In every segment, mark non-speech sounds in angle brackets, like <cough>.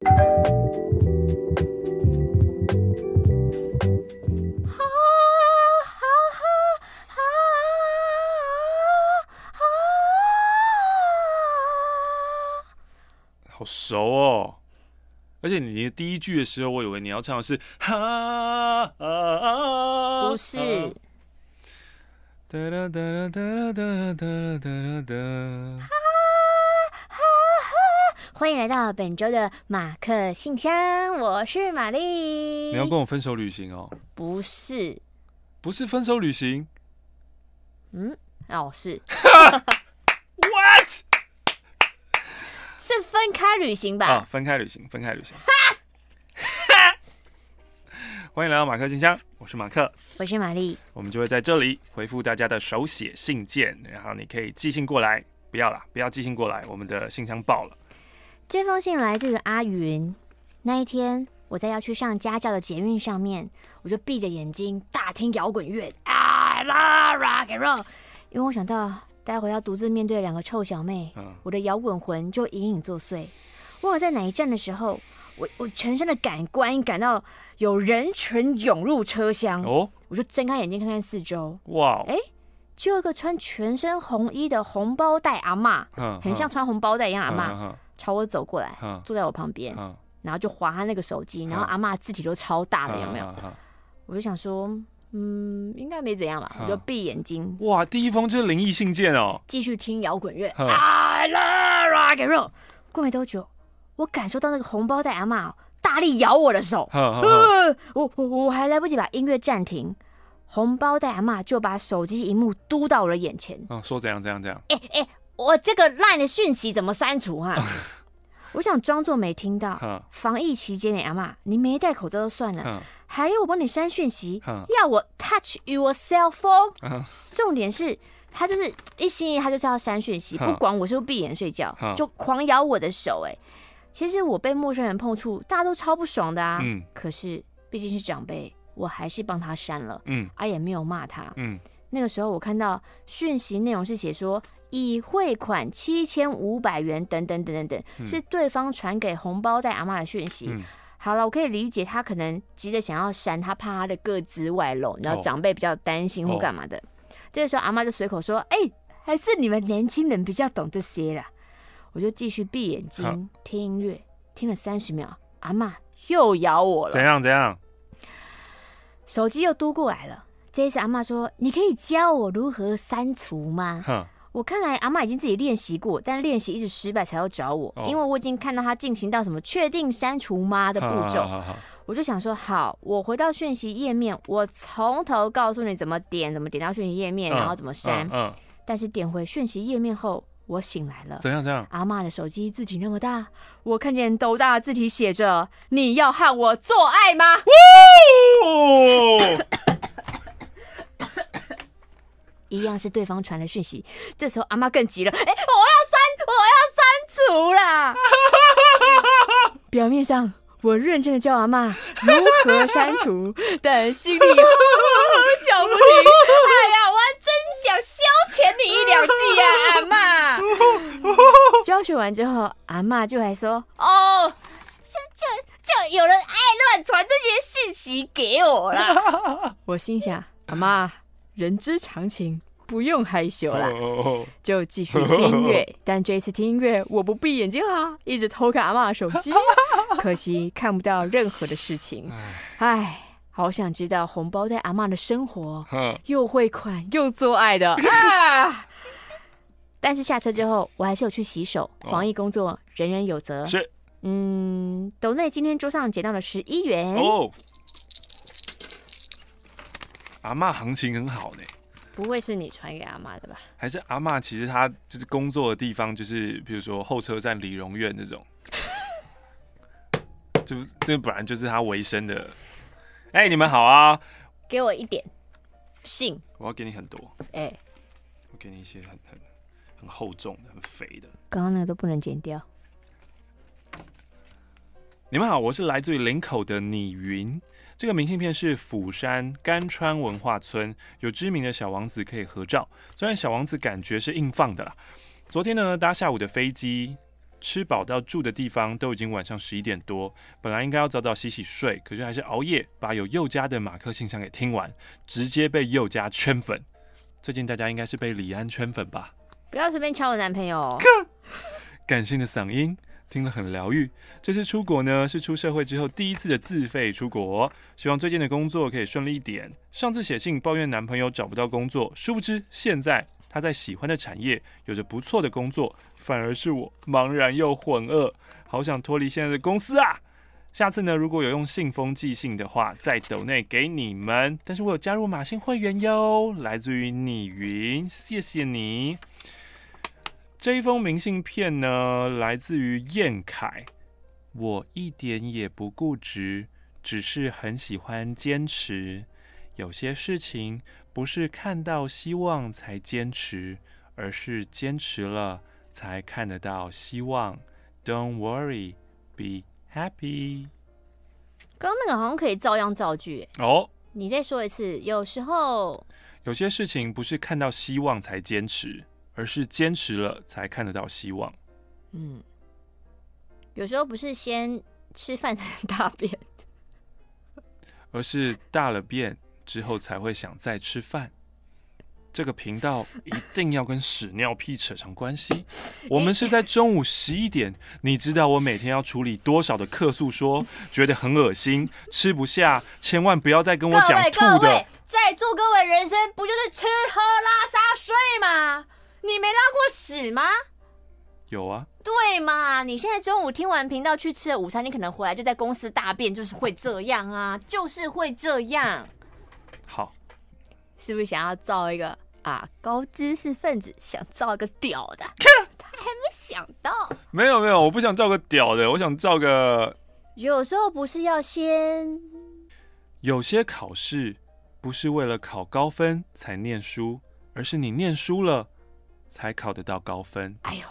<laughs> 好熟哦！而且你的第一句的时候，我以为你要唱的是哈啊啊，不是。哒哒哒哒哒哒哒哒哒哒。欢迎来到本周的马克信箱，我是玛丽。你要跟我分手旅行哦？不是，不是分手旅行。嗯，哦是。<laughs> What？是分开旅行吧？啊，分开旅行，分开旅行。<laughs> 欢迎来到马克信箱，我是马克，我是玛丽。我们就会在这里回复大家的手写信件，然后你可以寄信过来。不要啦，不要寄信过来，我们的信箱爆了。这封信来自于阿云。那一天，我在要去上家教的捷运上面，我就闭着眼睛大听摇滚乐啊啦 rock and roll，因为我想到。待会要独自面对两个臭小妹，嗯、我的摇滚魂就隐隐作祟。忘了在哪一站的时候，我我全身的感官感到有人群涌入车厢，哦，我就睁开眼睛看看四周，哇，哎，就有一个穿全身红衣的红包袋阿嬷，嗯、很像穿红包袋一样阿嬷，嗯、朝我走过来，嗯、坐在我旁边，嗯、然后就划他那个手机，然后阿妈字体都超大的，有没有？我就想说。嗯，应该没怎样吧，我就闭眼睛。哇，第一封就是灵异信件哦。继续听摇滚乐，I love rock and roll。过没多久，我感受到那个红包袋阿嬷大力咬我的手。呃，我我我还来不及把音乐暂停，红包袋阿妈就把手机荧幕嘟到我的眼前。嗯，说怎样怎样怎样？哎哎，我这个 LINE 的讯息怎么删除哈？<laughs> 我想装作没听到。防疫期间的阿妈，你没戴口罩就算了。还要我帮你删讯息，嗯、要我 touch your cell phone，嗯、重点是他就是一心一意，他就是要删讯息，嗯、不管我是不是闭眼睡觉，嗯、就狂咬我的手。哎，其实我被陌生人碰触，大家都超不爽的啊。嗯、可是毕竟是长辈，我还是帮他删了。嗯，啊也没有骂他。嗯，那个时候我看到讯息内容是写说已汇款七千五百元等等等等等，嗯、是对方传给红包袋阿妈的讯息。嗯好了，我可以理解他可能急着想要删，他怕他的个子外露，然后长辈比较担心或干嘛的。Oh. 这个时候阿妈就随口说：“哎、欸，还是你们年轻人比较懂这些啦。”我就继续闭眼睛、听音乐，听了三十秒，阿妈又咬我了。怎样？怎样？手机又嘟过来了。这一次阿妈说：“你可以教我如何删除吗？”我看来阿妈已经自己练习过，但练习一直失败才要找我，因为我已经看到他进行到什么确定删除吗的步骤，我就想说好，我回到讯息页面，我从头告诉你怎么点，怎么点到讯息页面，然后怎么删。但是点回讯息页面后，我醒来了。怎样？怎样？阿妈的手机字体那么大，我看见斗大的字体写着：“你要和我做爱吗？” <laughs> <laughs> <laughs> <coughs> 一样是对方传的讯息，这时候阿妈更急了，哎、欸，我要删，我要删除啦！<laughs> 表面上我认真的教阿妈如何删除，<laughs> 但心里呵呵呵笑不停。<laughs> 哎呀，我还真想消遣你一两句呀，阿妈。教学完之后，阿妈就还说，哦，就就就有人爱乱传这些信息给我啦。我心想，阿妈。人之常情，不用害羞啦，就继续听音乐。<laughs> 但这次听音乐，我不闭眼睛啦，一直偷看阿妈的手机，<laughs> 可惜看不到任何的事情。唉，好想知道红包在阿妈的生活，又汇款又做爱的 <laughs> 啊！但是下车之后，我还是有去洗手。防疫工作，人人有责。是，嗯，斗内今天桌上捡到了十一元。哦阿妈行情很好呢，不会是你传给阿妈的吧？还是阿妈其实她就是工作的地方，就是比如说候车站理容院这种，<laughs> 就这本来就是她维生的。哎、欸，你们好啊！给我一点信，我要给你很多。哎、欸，我给你一些很很很厚重的、很肥的。刚刚那个都不能剪掉。你们好，我是来自于林口的你云。这个明信片是釜山甘川文化村有知名的小王子可以合照，虽然小王子感觉是硬放的啦。昨天呢，搭下午的飞机，吃饱到住的地方都已经晚上十一点多，本来应该要早早洗洗睡，可是还是熬夜把有佑家的马克信箱给听完，直接被佑家圈粉。最近大家应该是被李安圈粉吧？不要随便敲我男朋友。<laughs> 感性的嗓音听了很疗愈。这次出国呢，是出社会之后第一次的自费出国，希望最近的工作可以顺利一点。上次写信抱怨男朋友找不到工作，殊不知现在。他在喜欢的产业有着不错的工作，反而是我茫然又浑噩，好想脱离现在的公司啊！下次呢，如果有用信封寄信的话，在斗内给你们。但是我有加入马信会员哟，来自于你云，谢谢你。这一封明信片呢，来自于燕凯，我一点也不固执，只是很喜欢坚持，有些事情。不是看到希望才坚持，而是坚持了才看得到希望。Don't worry, be happy。刚刚那个好像可以照样造句哦。你再说一次。有时候有些事情不是看到希望才坚持，而是坚持了才看得到希望。嗯，有时候不是先吃饭才能大便，而是大了便。之后才会想再吃饭。这个频道一定要跟屎尿屁扯上关系。<laughs> 我们是在中午十一点，你知道我每天要处理多少的客诉？说觉得很恶心，吃不下，千万不要再跟我讲吐的。在座各位，人生不就是吃喝拉撒睡吗？你没拉过屎吗？有啊。对嘛？你现在中午听完频道去吃了午餐，你可能回来就在公司大便，就是会这样啊，就是会这样。好，是不是想要造一个啊高知识分子？想造一个屌的？他还没想到。没有没有，我不想造个屌的，我想造个。有时候不是要先。有些考试不是为了考高分才念书，而是你念书了才考得到高分。哎呦，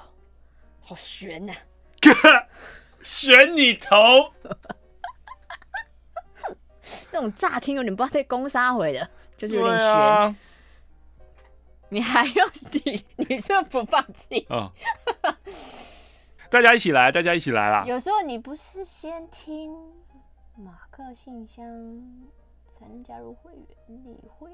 好悬呐、啊！<laughs> 悬你头！<laughs> 那种乍听有点不知道在攻杀回的，就是有点悬。啊、你还要你你是不，是不放弃？嗯，大家一起来，大家一起来啦！有时候你不是先听马克信箱才能加入会员，你会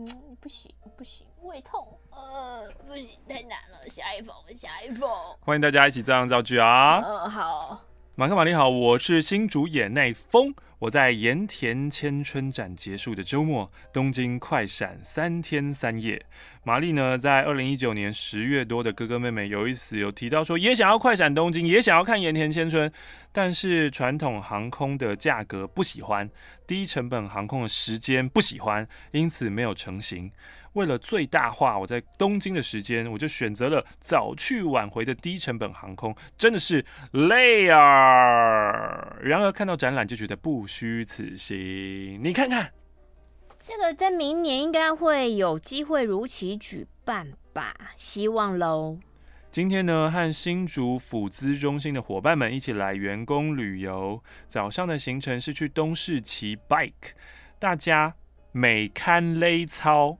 嗯不行不行，胃痛呃不行太难了，下一封下一封。欢迎大家一起照样造句啊！嗯好，马克玛丽好，我是新竹野内丰。我在盐田千春展结束的周末，东京快闪三天三夜。玛丽呢，在二零一九年十月多的哥哥妹妹有一次有提到说，也想要快闪东京，也想要看盐田千春，但是传统航空的价格不喜欢，低成本航空的时间不喜欢，因此没有成型。为了最大化我在东京的时间，我就选择了早去晚回的低成本航空，真的是累啊！然而看到展览就觉得不虚此行。你看看，这个在明年应该会有机会如期举办吧？希望喽。今天呢，和新竹辅资中心的伙伴们一起来员工旅游，早上的行程是去东市骑 bike，大家美堪勒操。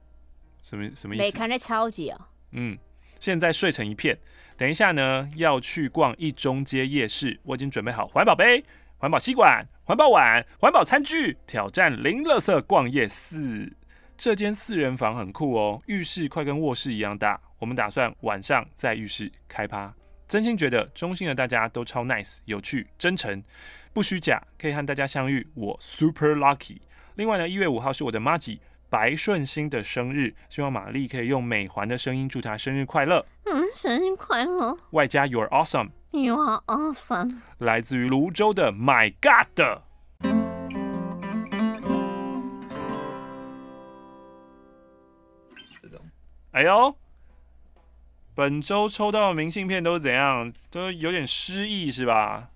什么什么意思？没看勒超级哦。嗯，现在睡成一片。等一下呢，要去逛一中街夜市。我已经准备好环保杯、环保吸管、环保碗、环保餐具，挑战零垃圾逛夜市。这间四人房很酷哦，浴室快跟卧室一样大。我们打算晚上在浴室开趴。真心觉得中心的大家都超 nice、有趣、真诚，不虚假，可以和大家相遇，我 super lucky。另外呢，一月五号是我的麻吉。白顺心的生日，希望玛丽可以用美环的声音祝她生日快乐。嗯，生日快乐。外加 You're awesome，You are awesome。来自于泸州的 My God。这种，哎呦，本周抽到的明信片都是怎样？都有点失意是吧？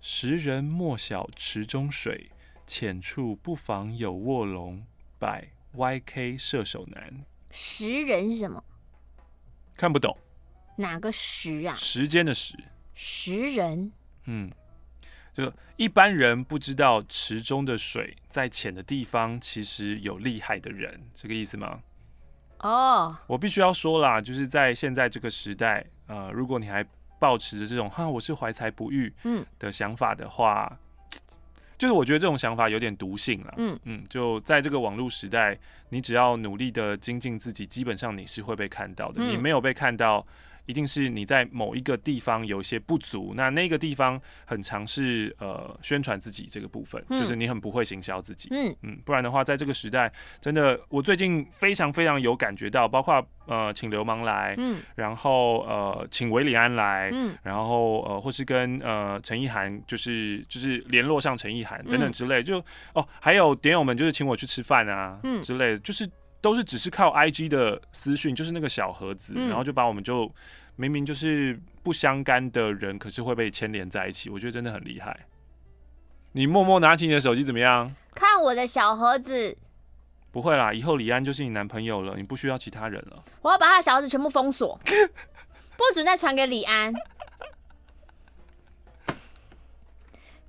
时人莫小池中水，浅处不妨有卧龙。By YK 射手男，时人是什么？看不懂。哪个时啊？时间的时。时人。嗯，就一般人不知道池中的水在浅的地方其实有厉害的人，这个意思吗？哦，我必须要说啦，就是在现在这个时代，呃，如果你还保持着这种哈我是怀才不遇嗯的想法的话，嗯、就是我觉得这种想法有点毒性了。嗯嗯，就在这个网络时代，你只要努力的精进自己，基本上你是会被看到的。嗯、你没有被看到。一定是你在某一个地方有一些不足，那那个地方很尝试呃宣传自己这个部分，嗯、就是你很不会行销自己，嗯。嗯，不然的话，在这个时代，真的我最近非常非常有感觉到，包括呃请流氓来，嗯，然后呃请韦礼安来，嗯，然后呃或是跟呃陈意涵就是就是联络上陈意涵等等之类，就哦还有点友们就是请我去吃饭啊，嗯。之类的，就是。都是只是靠 IG 的私讯，就是那个小盒子，嗯、然后就把我们就明明就是不相干的人，可是会被牵连在一起。我觉得真的很厉害。你默默拿起你的手机怎么样？看我的小盒子。不会啦，以后李安就是你男朋友了，你不需要其他人了。我要把他的小盒子全部封锁，<laughs> 不准再传给李安。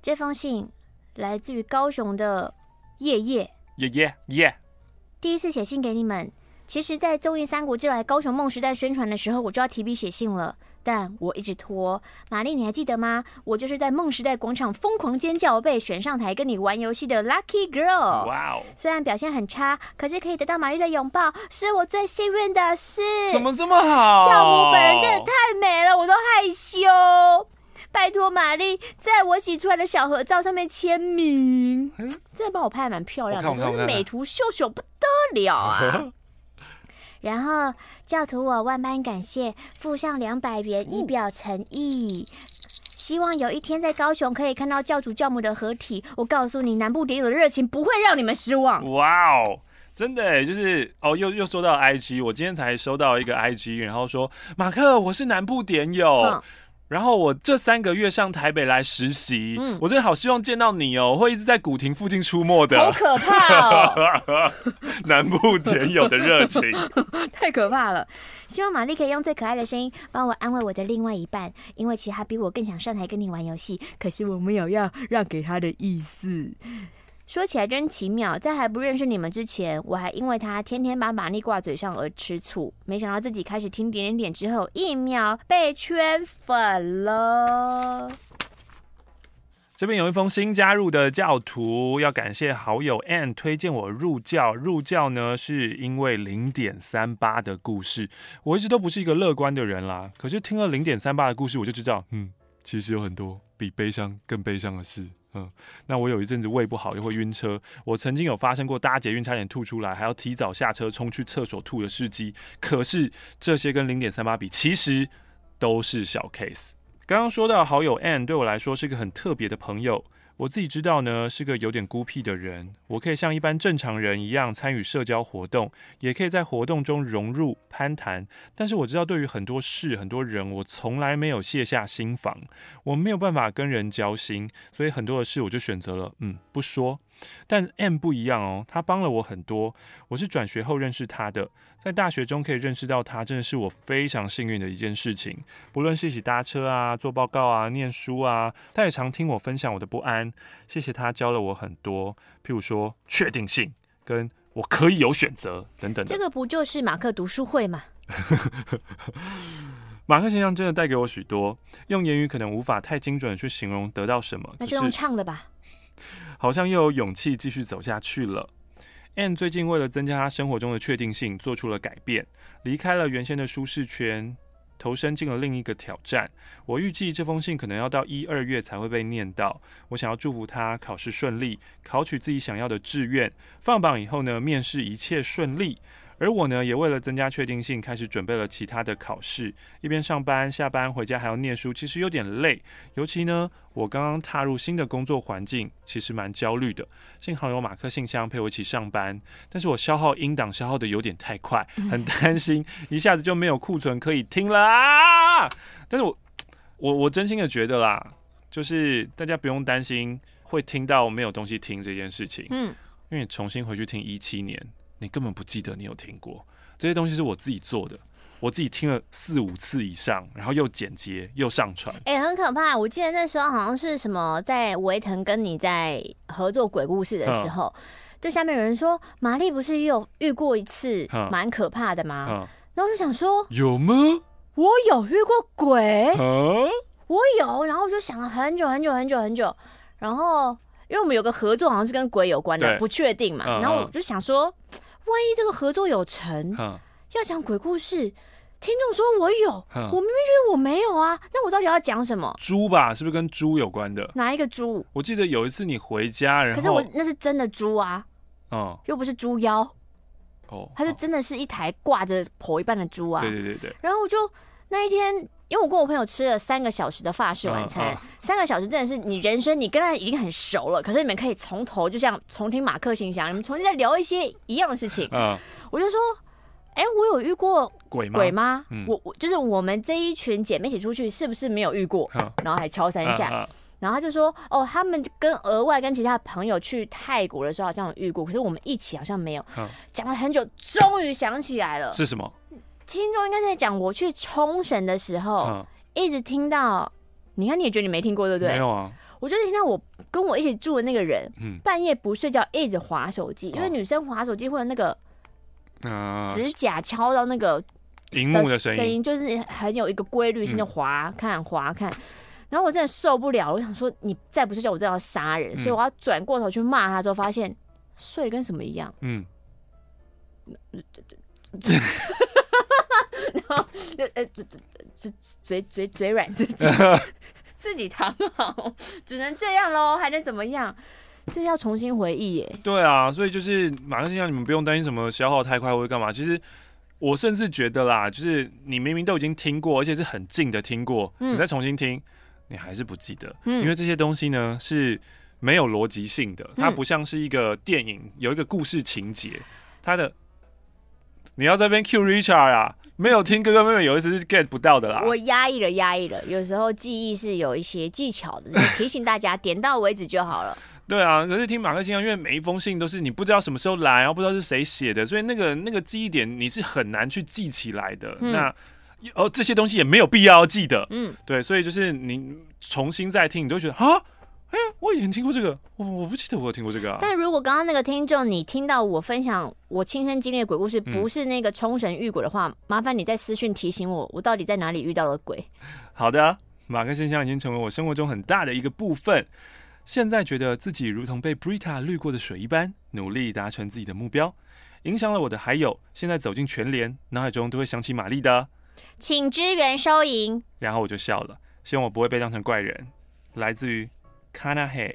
这封信来自于高雄的叶叶。叶叶叶。第一次写信给你们，其实，在综艺《三国志》来高雄梦时代宣传的时候，我就要提笔写信了，但我一直拖。玛丽，你还记得吗？我就是在梦时代广场疯狂尖叫，被选上台跟你玩游戏的 Lucky Girl。哇哦！虽然表现很差，可是可以得到玛丽的拥抱，是我最幸运的事。怎么这么好？教母本人真的太美了，我都害羞。拜托玛丽，在我洗出来的小合照上面签名。嗯，这帮我拍的蛮漂亮的，我是美图秀秀不得了啊！<laughs> 然后教徒我万般感谢，附上两百元以表诚意。希望有一天在高雄可以看到教主教母的合体。我告诉你，南部点友的热情不会让你们失望。哇哦，真的哎，就是哦，又又说到 IG，我今天才收到一个 IG，然后说马克，我是南部点友。嗯然后我这三个月上台北来实习，嗯，我真的好希望见到你哦，我会一直在古亭附近出没的。好可怕哦！<laughs> 南部点友的热情，<laughs> 太可怕了。希望玛丽可以用最可爱的声音帮我安慰我的另外一半，因为其他比我更想上台跟你玩游戏，可是我没有要让给他的意思。说起来真奇妙，在还不认识你们之前，我还因为他天天把玛丽挂嘴上而吃醋。没想到自己开始听点点点之后，一秒被圈粉了。这边有一封新加入的教徒，要感谢好友 Ann 推荐我入教。入教呢，是因为零点三八的故事。我一直都不是一个乐观的人啦，可是听了零点三八的故事，我就知道，嗯，其实有很多比悲伤更悲伤的事。嗯，那我有一阵子胃不好，又会晕车。我曾经有发生过搭捷运差点吐出来，还要提早下车冲去厕所吐的事迹。可是这些跟零点三八比，其实都是小 case。刚刚说到好友 Ann 对我来说是个很特别的朋友。我自己知道呢，是个有点孤僻的人。我可以像一般正常人一样参与社交活动，也可以在活动中融入攀谈。但是我知道，对于很多事、很多人，我从来没有卸下心防。我没有办法跟人交心，所以很多的事我就选择了，嗯，不说。但 M 不一样哦，他帮了我很多。我是转学后认识他的，在大学中可以认识到他，真的是我非常幸运的一件事情。不论是一起搭车啊、做报告啊、念书啊，他也常听我分享我的不安。谢谢他教了我很多，譬如说确定性，跟我可以有选择等等。这个不就是马克读书会吗？<laughs> 马克先生真的带给我许多，用言语可能无法太精准的去形容得到什么。那就用唱的吧。好像又有勇气继续走下去了。Ann 最近为了增加他生活中的确定性，做出了改变，离开了原先的舒适圈，投身进了另一个挑战。我预计这封信可能要到一二月才会被念到。我想要祝福他考试顺利，考取自己想要的志愿。放榜以后呢，面试一切顺利。而我呢，也为了增加确定性，开始准备了其他的考试。一边上班、下班、回家还要念书，其实有点累。尤其呢，我刚刚踏入新的工作环境，其实蛮焦虑的。幸好有马克信箱陪我一起上班，但是我消耗音档消耗的有点太快，很担心一下子就没有库存可以听了啊！但是我我我真心的觉得啦，就是大家不用担心会听到没有东西听这件事情。嗯，因为重新回去听一七年。你根本不记得你有听过这些东西，是我自己做的，我自己听了四五次以上，然后又剪接又上传，哎、欸，很可怕。我记得那时候好像是什么，在维腾跟你在合作鬼故事的时候，嗯、就下面有人说玛丽不是也有遇过一次蛮可怕的吗？然后我就想说，有吗？我有遇过鬼，我有，然后我就想了很久很久很久很久，然后因为我们有个合作好像是跟鬼有关的，不确定嘛，然后我就想说，万一这个合作有成，要讲鬼故事。听众说我有，我明明觉得我没有啊，那我到底要讲什么？猪吧，是不是跟猪有关的？哪一个猪？我记得有一次你回家，然后可是我那是真的猪啊，哦，又不是猪妖，哦，它就真的是一台挂着婆一半的猪啊，对对对对。然后我就那一天，因为我跟我朋友吃了三个小时的法式晚餐，三个小时真的是你人生你跟他已经很熟了，可是你们可以从头就像重听马克信箱，你们重新再聊一些一样的事情，嗯，我就说。哎、欸，我有遇过鬼吗？鬼吗？嗯、我我就是我们这一群姐妹一起出去，是不是没有遇过？嗯、然后还敲三下，嗯、然后他就说：“哦，他们跟额外跟其他朋友去泰国的时候好像有遇过，可是我们一起好像没有。嗯”讲了很久，终于想起来了，是什么？听众应该在讲我去冲绳的时候，嗯、一直听到。你看，你也觉得你没听过，对不对？没有啊。我就是听到我跟我一起住的那个人，嗯、半夜不睡觉，一直划手机，因为女生划手机会有那个。指甲敲到那个荧幕的声音，就是很有一个规律性的划看划看，然后我真的受不了，我想说你再不睡觉，我真的要杀人，所以我要转过头去骂他，之后发现睡得跟什么一样，嗯，<laughs> 然后呃嘴嘴嘴嘴软自己 <laughs> 自己躺好，只能这样喽，还能怎么样？这要重新回忆耶。对啊，所以就是马克信箱，你们不用担心什么消耗太快或者干嘛。其实我甚至觉得啦，就是你明明都已经听过，而且是很近的听过，嗯、你再重新听，你还是不记得。嗯、因为这些东西呢是没有逻辑性的，它不像是一个电影有一个故事情节，它的你要在这边 cue Richard 啊，没有听哥哥妹妹有一次是 get 不到的啦。我压抑了，压抑了，有时候记忆是有一些技巧的，就是、提醒大家点到为止就好了。对啊，可是听马克信箱，因为每一封信都是你不知道什么时候来，然后不知道是谁写的，所以那个那个记忆点你是很难去记起来的。嗯、那哦，这些东西也没有必要记得。嗯，对，所以就是你重新再听，你都觉得啊，哎，我以前听过这个，我我不记得我有听过这个啊。但如果刚刚那个听众你听到我分享我亲身经历的鬼故事，不是那个冲绳遇鬼的话，嗯、麻烦你在私讯提醒我，我到底在哪里遇到了鬼。好的，马克现象已经成为我生活中很大的一个部分。现在觉得自己如同被 Brita 滤过的水一般，努力达成自己的目标，影响了我的还有现在走进全联，脑海中都会想起玛丽的，请支援收银。然后我就笑了，希望我不会被当成怪人。来自于 Kanahe，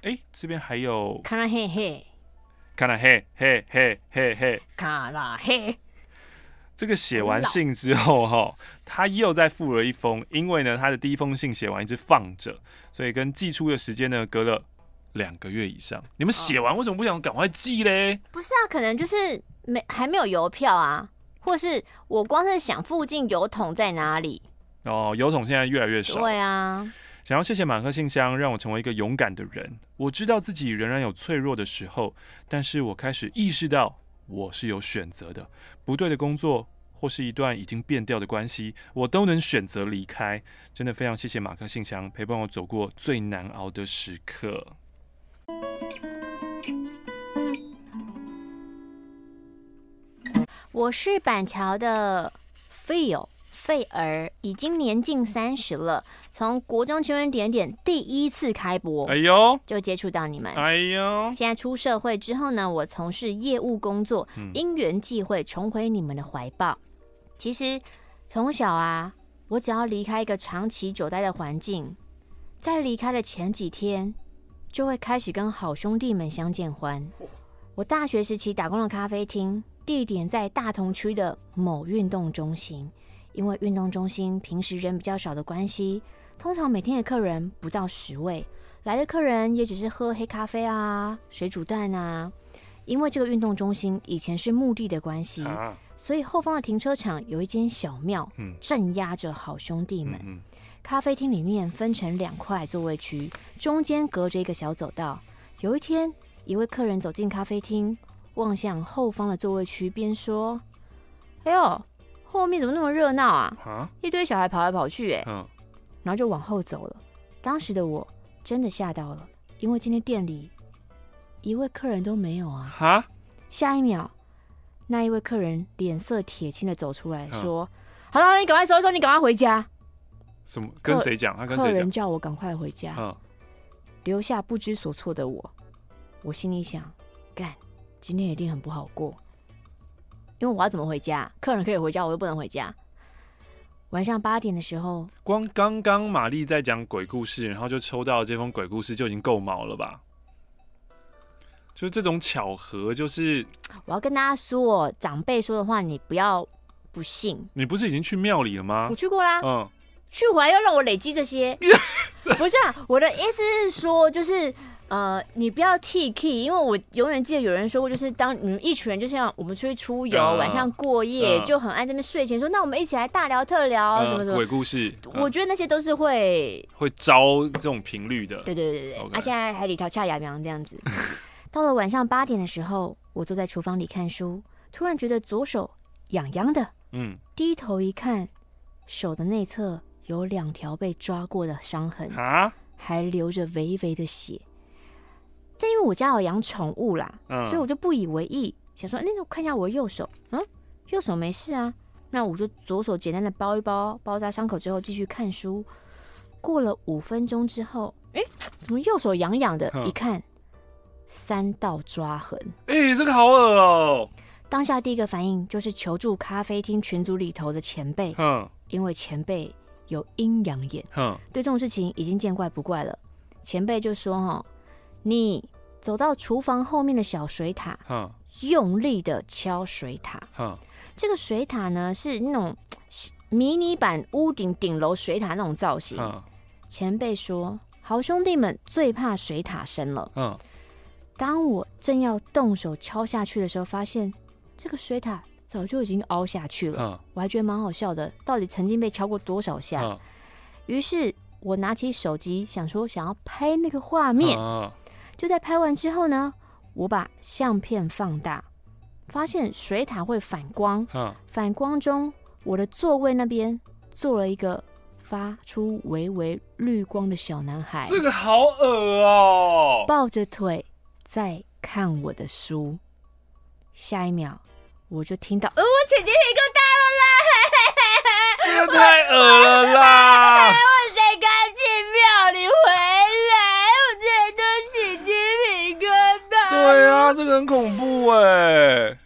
哎，这边还有 Kanahe 嘿，Kanahe 嘿嘿嘿嘿，Kanahe。这个写完信之后，哈，他又再附了一封，因为呢，他的第一封信写完一直放着，所以跟寄出的时间呢隔了两个月以上。你们写完为什么不想赶快寄嘞？不是啊，可能就是没还没有邮票啊，或是我光是想附近邮筒在哪里。哦，邮筒现在越来越少。对啊，想要谢谢马克信箱，让我成为一个勇敢的人。我知道自己仍然有脆弱的时候，但是我开始意识到。我是有选择的，不对的工作或是一段已经变调的关系，我都能选择离开。真的非常谢谢马克信箱陪伴我走过最难熬的时刻。我是板桥的 Phil。费儿已经年近三十了，从国中情人点点第一次开播，哎呦，就接触到你们，哎呦，现在出社会之后呢，我从事业务工作，因缘际会重回你们的怀抱。其实从小啊，我只要离开一个长期久待的环境，在离开的前几天，就会开始跟好兄弟们相见欢。我大学时期打工的咖啡厅，地点在大同区的某运动中心。因为运动中心平时人比较少的关系，通常每天的客人不到十位，来的客人也只是喝黑咖啡啊、水煮蛋啊。因为这个运动中心以前是墓地的关系，啊、所以后方的停车场有一间小庙，镇压着好兄弟们。嗯嗯、咖啡厅里面分成两块座位区，中间隔着一个小走道。有一天，一位客人走进咖啡厅，望向后方的座位区，边说：“哎呦。”后面怎么那么热闹啊？蛤一堆小孩跑来跑去，哎，嗯，然后就往后走了。当时的我真的吓到了，因为今天店里一位客人都没有啊。哈，下一秒，那一位客人脸色铁青的走出来说：“好了，你赶快收一收，你赶快回家。什么？跟谁讲？他跟谁？客人叫我赶快回家。嗯。留下不知所措的我，我心里想，干，今天一定很不好过。因为我要怎么回家？客人可以回家，我又不能回家。晚上八点的时候，光刚刚玛丽在讲鬼故事，然后就抽到这封鬼故事，就已经够毛了吧？就这种巧合，就是我要跟大家说，长辈说的话，你不要不信。你不是已经去庙里了吗？我去过啦。嗯。去回来又让我累积这些，<laughs> 不是啊？我的意思是说，就是呃，你不要 T K，因为我永远记得有人说过，就是当你们一群人，就像我们出去出游，晚上过夜，就很爱这边睡前说，那我们一起来大聊特聊什么什么鬼故事。我觉得那些都是会会招这种频率的。对对对对，啊，现在还里头恰雅苗这样子。<laughs> 到了晚上八点的时候，我坐在厨房里看书，突然觉得左手痒痒的，嗯，低头一看，手的内侧。有两条被抓过的伤痕，啊，还流着微微的血。但因为我家有养宠物啦，嗯，所以我就不以为意，想说，那我看一下我右手，嗯，右手没事啊。那我就左手简单的包一包，包扎伤口之后继续看书。过了五分钟之后，哎，怎么右手痒痒的？一看，三道抓痕。哎，这个好恶哦！当下第一个反应就是求助咖啡厅群组里头的前辈，嗯，因为前辈。有阴阳眼，嗯，对这种事情已经见怪不怪了。前辈就说：“哈，你走到厨房后面的小水塔，哼，用力的敲水塔，哼，这个水塔呢是那种迷你版屋顶顶楼水塔那种造型。前辈说，好兄弟们最怕水塔声了。嗯，当我正要动手敲下去的时候，发现这个水塔。”早就已经凹下去了，嗯、我还觉得蛮好笑的。到底曾经被敲过多少下？于、嗯、是我拿起手机，想说想要拍那个画面。嗯、就在拍完之后呢，我把相片放大，发现水塔会反光。嗯、反光中，我的座位那边坐了一个发出微微绿光的小男孩。这个好恶哦！抱着腿在看我的书。下一秒。我就听到，呃，我起鸡皮疙瘩了啦！这太恶了啦！<laughs> 我才刚去庙里回这个很恐怖哎！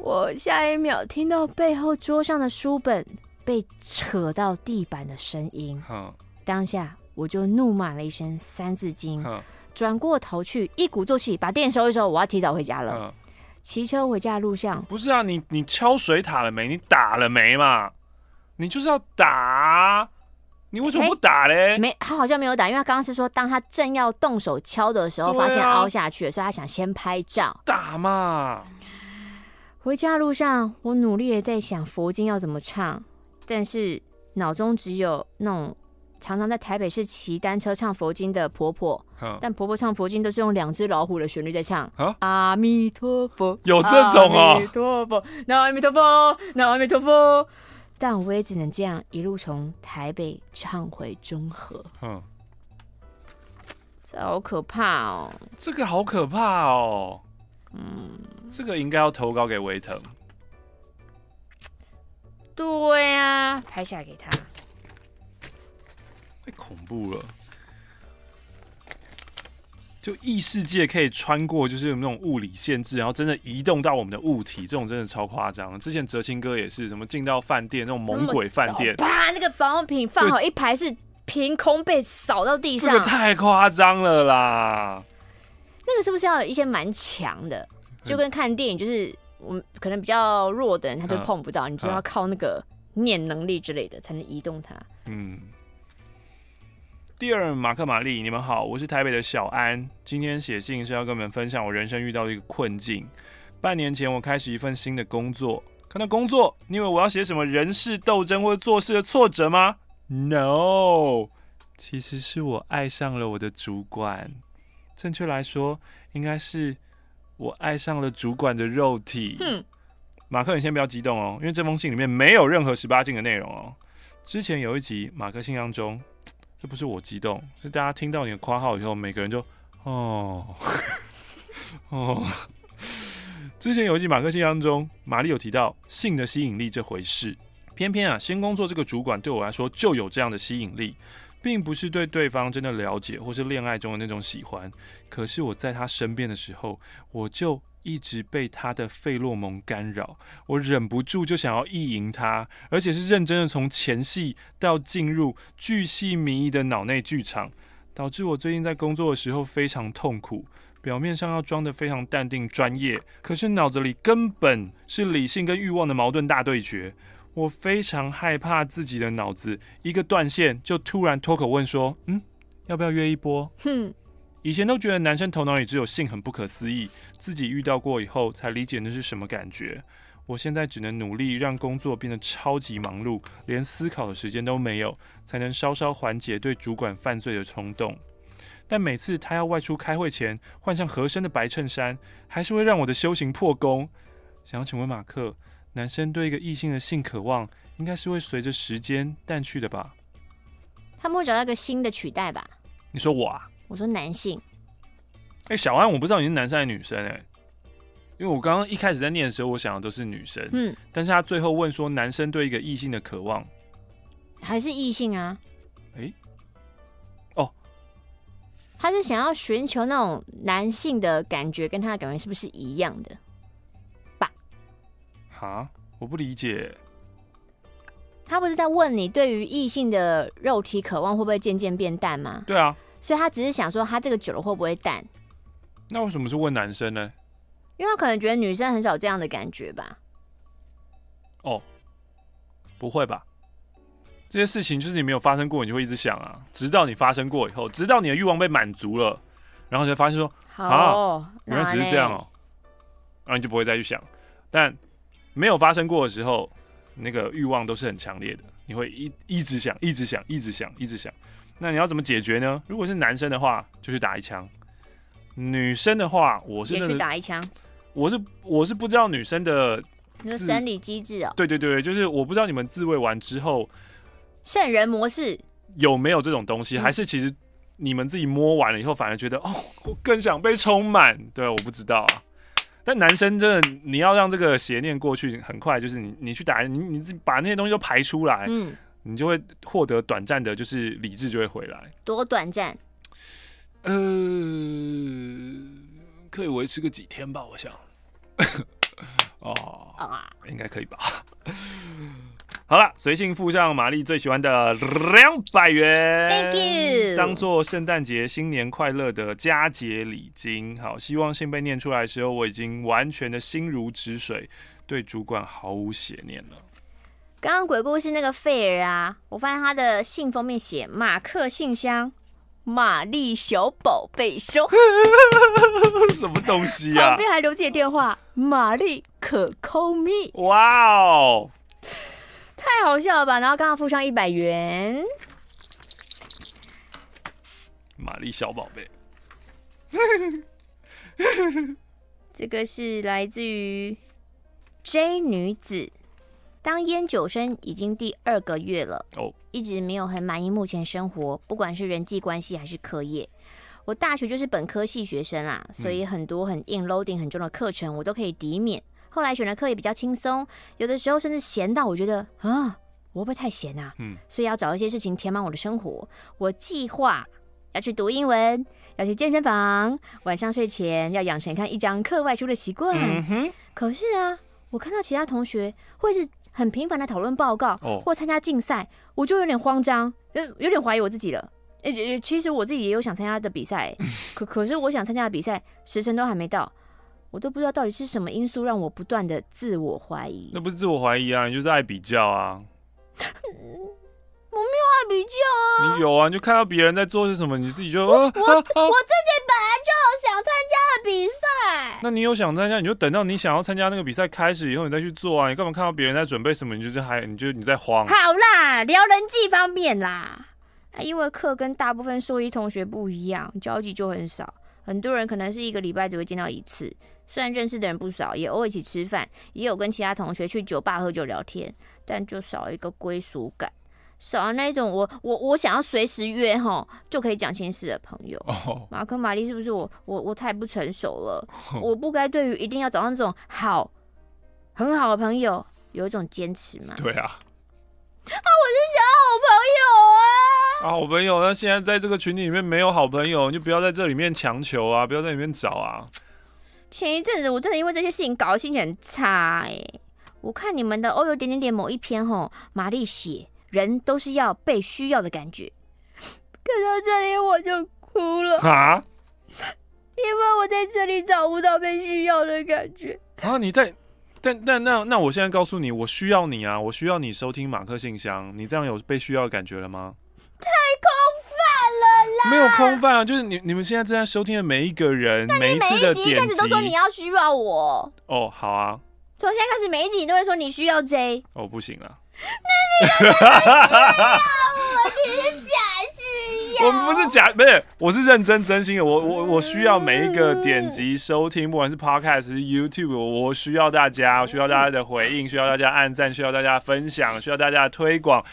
我下一秒听到背后桌上的书本被扯到地板的声音，嗯、当下我就怒骂了一声《三字经》，嗯、转过头去一鼓作气把店收一收，我要提早回家了。嗯骑车回家的路上，不是啊，你你敲水塔了没？你打了没嘛？你就是要打，你为什么不打嘞？没，他好像没有打，因为他刚刚是说，当他正要动手敲的时候，发现凹下去了，所以他想先拍照。打嘛！回家路上，我努力的在想佛经要怎么唱，但是脑中只有那种。常常在台北市骑单车唱佛经的婆婆，但婆婆唱佛经都是用两只老虎的旋律在唱。阿弥陀佛，有这种啊？阿弥陀佛，那阿弥陀佛，那阿弥陀佛。但我也只能这样一路从台北唱回中和。嗯，这好可怕哦！这个好可怕哦。嗯，这个应该要投稿给维腾。对呀，拍下来给他。太恐怖了！就异世界可以穿过，就是有那种物理限制，然后真的移动到我们的物体，这种真的超夸张。之前哲青哥也是，什么进到饭店那种猛鬼饭店，啪，那个保养品放好一排是凭空被扫到地上，这个太夸张了啦！那个是不是要有一些蛮强的？就跟看电影，就是我们可能比较弱的人，他就碰不到，嗯、你就要靠那个念能力之类的才能移动它。嗯。第二，马克、玛丽，你们好，我是台北的小安。今天写信是要跟你们分享我人生遇到的一个困境。半年前，我开始一份新的工作。看到工作，你以为我要写什么人事斗争或者做事的挫折吗？No，其实是我爱上了我的主管。正确来说，应该是我爱上了主管的肉体。嗯，马克，你先不要激动哦，因为这封信里面没有任何十八禁的内容哦。之前有一集马克信箱中。这不是我激动，是大家听到你的夸号以后，每个人就哦哦。之前有一集马克信当中，玛丽有提到性的吸引力这回事，偏偏啊，新工作这个主管对我来说就有这样的吸引力，并不是对对方真的了解，或是恋爱中的那种喜欢。可是我在他身边的时候，我就一直被他的费洛蒙干扰，我忍不住就想要意淫他，而且是认真的从前戏到进入巨细靡遗的脑内剧场，导致我最近在工作的时候非常痛苦。表面上要装得非常淡定专业，可是脑子里根本是理性跟欲望的矛盾大对决。我非常害怕自己的脑子一个断线，就突然脱口问说：“嗯，要不要约一波？”哼，以前都觉得男生头脑里只有性很不可思议，自己遇到过以后才理解那是什么感觉。我现在只能努力让工作变得超级忙碌，连思考的时间都没有，才能稍稍缓解对主管犯罪的冲动。但每次他要外出开会前换上合身的白衬衫，还是会让我的修行破功。想要请问马克？男生对一个异性的性渴望，应该是会随着时间淡去的吧？他们会找到一个新的取代吧？你说我啊？我说男性。哎、欸，小安，我不知道你是男生还是女生哎、欸，因为我刚刚一开始在念的时候，我想的都是女生。嗯，但是他最后问说，男生对一个异性的渴望，还是异性啊？哎、欸，哦，他是想要寻求那种男性的感觉，跟他的感觉是不是一样的？吧？哈，我不理解。他不是在问你对于异性的肉体渴望会不会渐渐变淡吗？对啊，所以他只是想说他这个久了会不会淡？那为什么是问男生呢？因为他可能觉得女生很少这样的感觉吧。哦，不会吧？这些事情就是你没有发生过，你就会一直想啊，直到你发生过以后，直到你的欲望被满足了，然后你才发现说，好啊，原来只是这样哦，然后你就不会再去想，但。没有发生过的时候，那个欲望都是很强烈的，你会一一直想，一直想，一直想，一直想。那你要怎么解决呢？如果是男生的话，就去打一枪；女生的话，我是也去打一枪。我是我是不知道女生的，你说生理机制哦。对对对，就是我不知道你们自慰完之后，圣人模式有没有这种东西，还是其实你们自己摸完了以后，反而觉得哦，我更想被充满。对，我不知道啊。但男生真的，你要让这个邪念过去，很快就是你，你去打，你你把那些东西都排出来，嗯，你就会获得短暂的，就是理智就会回来。多短暂？呃，可以维持个几天吧，我想。<laughs> 哦，啊，应该可以吧。好了，随性附上玛丽最喜欢的两百元，Thank you，当做圣诞节新年快乐的佳节礼金。好，希望信被念出来的时候，我已经完全的心如止水，对主管毫无邪念了。刚刚鬼故事那个费儿啊，我发现他的信封面写马克信箱，玛丽小宝贝收，<laughs> 什么东西啊？旁边还留自己的电话，玛丽可 call me。哇哦！太好笑了吧！然后刚刚附上一百元，玛丽小宝贝，这个是来自于 J 女子，当烟酒生已经第二个月了，哦，一直没有很满意目前生活，不管是人际关系还是课业。我大学就是本科系学生啦，所以很多很硬 loading 很重的课程我都可以抵免。后来选的课也比较轻松，有的时候甚至闲到我觉得啊，我会不会太闲啊？嗯，所以要找一些事情填满我的生活。我计划要去读英文，要去健身房，晚上睡前要养成看一张课外书的习惯。嗯哼。可是啊，我看到其他同学会是很频繁的讨论报告，或参加竞赛，我就有点慌张，有有点怀疑我自己了。诶，其实我自己也有想参加的比赛，<laughs> 可可是我想参加的比赛时辰都还没到。我都不知道到底是什么因素让我不断的自我怀疑。那不是自我怀疑啊，你就是爱比较啊。<laughs> 我没有爱比较啊。你有啊，你就看到别人在做些什么，你自己就……我我，我自己本来就想参加的比赛。那你有想参加，你就等到你想要参加那个比赛开始以后，你再去做啊。你干嘛看到别人在准备什么，你就是还你就你在慌？好啦，聊人际方面啦。因为课跟大部分硕一同学不一样，交集就很少。很多人可能是一个礼拜只会见到一次。虽然认识的人不少，也偶尔一起吃饭，也有跟其他同学去酒吧喝酒聊天，但就少了一个归属感，少了那一种我我我想要随时约吼就可以讲心事的朋友。Oh. 马克玛丽是不是我我我太不成熟了？Oh. <laughs> 我不该对于一定要找到那种好很好的朋友有一种坚持吗？对啊，啊，我是想要好朋友啊！啊，好朋友，那现在在这个群体里面没有好朋友，你就不要在这里面强求啊，不要在里面找啊。前一阵子我真的因为这些事情搞得心情很差哎、欸。我看你们的欧游点点点某一篇吼，玛丽写人都是要被需要的感觉，看到这里我就哭了啊，因为我在这里找不到被需要的感觉啊。你在，但但那那我现在告诉你，我需要你啊，我需要你收听马克信箱，你这样有被需要的感觉了吗？太空泛了啦！没有空泛啊，就是你你们现在正在收听的每一个人，每一次的点击，一开始都说你要需要我哦，好啊。从现在开始，每一集你都会说你需要 J。哦，不行了。<laughs> 那你是需要我，你是假需要。我们不是假，不是，我是认真真心的。我我我需要每一个点击收听，不管是 Podcast 是 YouTube，我需要大家，需要大家的回应，需要大家按赞，需要大家分享，需要大家的推广。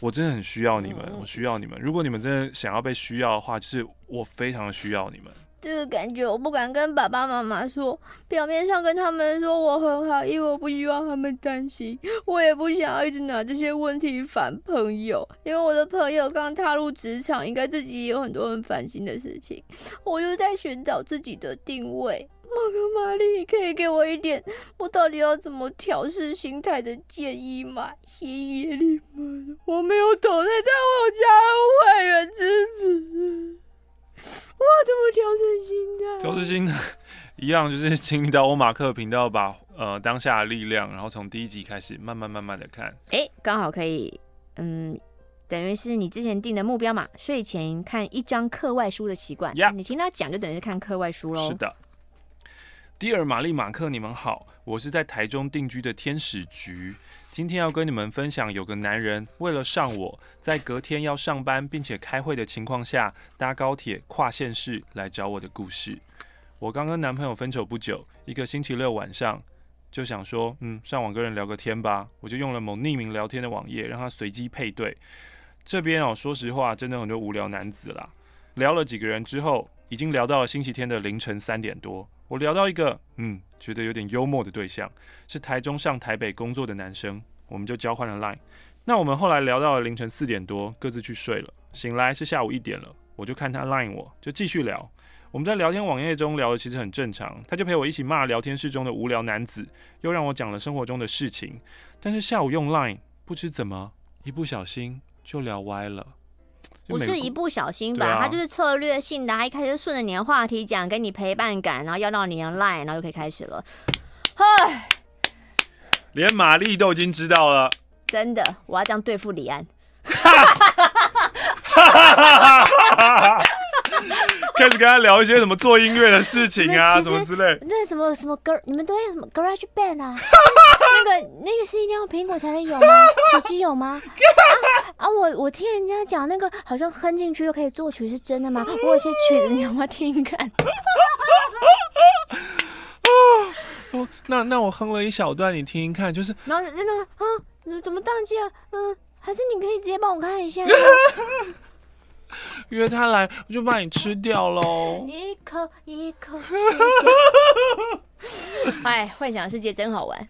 我真的很需要你们，我需要你们。如果你们真的想要被需要的话，就是我非常需要你们。这个感觉我不敢跟爸爸妈妈说，表面上跟他们说我很好，因为我不希望他们担心，我也不想要一直拿这些问题烦朋友，因为我的朋友刚踏入职场，应该自己也有很多很烦心的事情，我又在寻找自己的定位。马克玛丽，你可以给我一点我到底要怎么调试心态的建议吗？谢谢你们，我没有抖在，但我有加入会员支持。哇，怎么调整心态？调整心态一样，就是请你到欧马克频道把呃当下的力量，然后从第一集开始慢慢慢慢的看。哎、欸，刚好可以，嗯，等于是你之前定的目标嘛，睡前看一张课外书的习惯。Yeah. 你听他讲就等于是看课外书喽。是的。迪尔、玛丽、马克，你们好，我是在台中定居的天使菊。今天要跟你们分享，有个男人为了上我，在隔天要上班并且开会的情况下，搭高铁跨县市来找我的故事。我刚跟男朋友分手不久，一个星期六晚上就想说，嗯，上网跟人聊个天吧。我就用了某匿名聊天的网页，让他随机配对。这边哦，说实话，真的很多无聊男子啦。聊了几个人之后，已经聊到了星期天的凌晨三点多。我聊到一个，嗯，觉得有点幽默的对象，是台中上台北工作的男生，我们就交换了 Line。那我们后来聊到了凌晨四点多，各自去睡了。醒来是下午一点了，我就看他 Line 我，就继续聊。我们在聊天网页中聊的其实很正常，他就陪我一起骂聊天室中的无聊男子，又让我讲了生活中的事情。但是下午用 Line，不知怎么一不小心就聊歪了。不是一不小心吧？他就是策略性的，他一开始就顺着你的话题讲，给你陪伴感，然后要到你的 line，然后就可以开始了。唉，连玛丽都已经知道了。真的，我要这样对付李安。<laughs> <laughs> 开始跟他聊一些什么做音乐的事情啊，什么之类。那什么什么歌，你们都用什么 Garage Band 啊？<laughs> 那个那个是一定要苹果才能有吗？<laughs> 手机有吗？啊，啊我我听人家讲，那个好像哼进去就可以作曲，是真的吗？我有些曲子你要不要听一看？哦，那那我哼了一小段，你听一看，就是。然后那个啊，怎么宕机了？嗯，还是你可以直接帮我看一下。约他来，我就把你吃掉喽！一口一口吃掉。<laughs> 哎，幻想世界真好玩。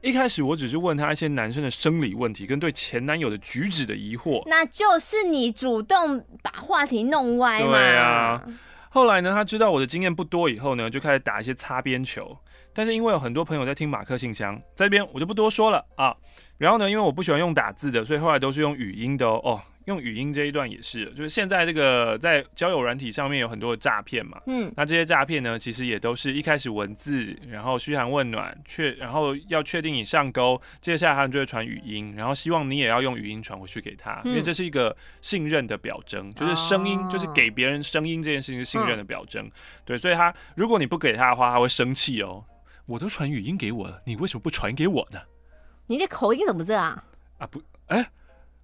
一开始我只是问他一些男生的生理问题，跟对前男友的举止的疑惑。那就是你主动把话题弄歪嘛。对啊。后来呢，他知道我的经验不多以后呢，就开始打一些擦边球。但是因为有很多朋友在听马克信箱，在这边我就不多说了啊。然后呢，因为我不喜欢用打字的，所以后来都是用语音的哦。哦用语音这一段也是，就是现在这个在交友软体上面有很多的诈骗嘛，嗯，那这些诈骗呢，其实也都是一开始文字，然后嘘寒问暖，确然后要确定你上钩，接下来他们就会传语音，然后希望你也要用语音传回去给他，因为这是一个信任的表征，就是声音，就是给别人声音这件事情是信任的表征，对，所以他如果你不给他的话，他会生气哦，我都传语音给我了，你为什么不传给我呢？你的口音怎么这样？啊？啊不，哎。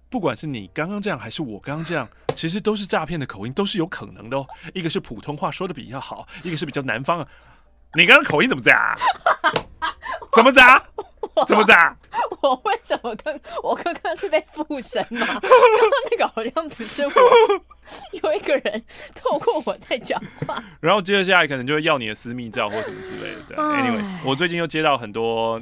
不管是你刚刚这样，还是我刚刚这样，<laughs> 其实都是诈骗的口音，都是有可能的哦。一个是普通话说的比较好，一个是比较南方啊。你刚刚口音怎么这样？<laughs> 怎么讲？怎么讲？我为什么刚我刚刚是被附身吗？<laughs> 刚刚那个好像不是我，有一个人透过我在讲话。然后接着下来可能就会要你的私密照或什么之类的。Anyways，我最近又接到很多，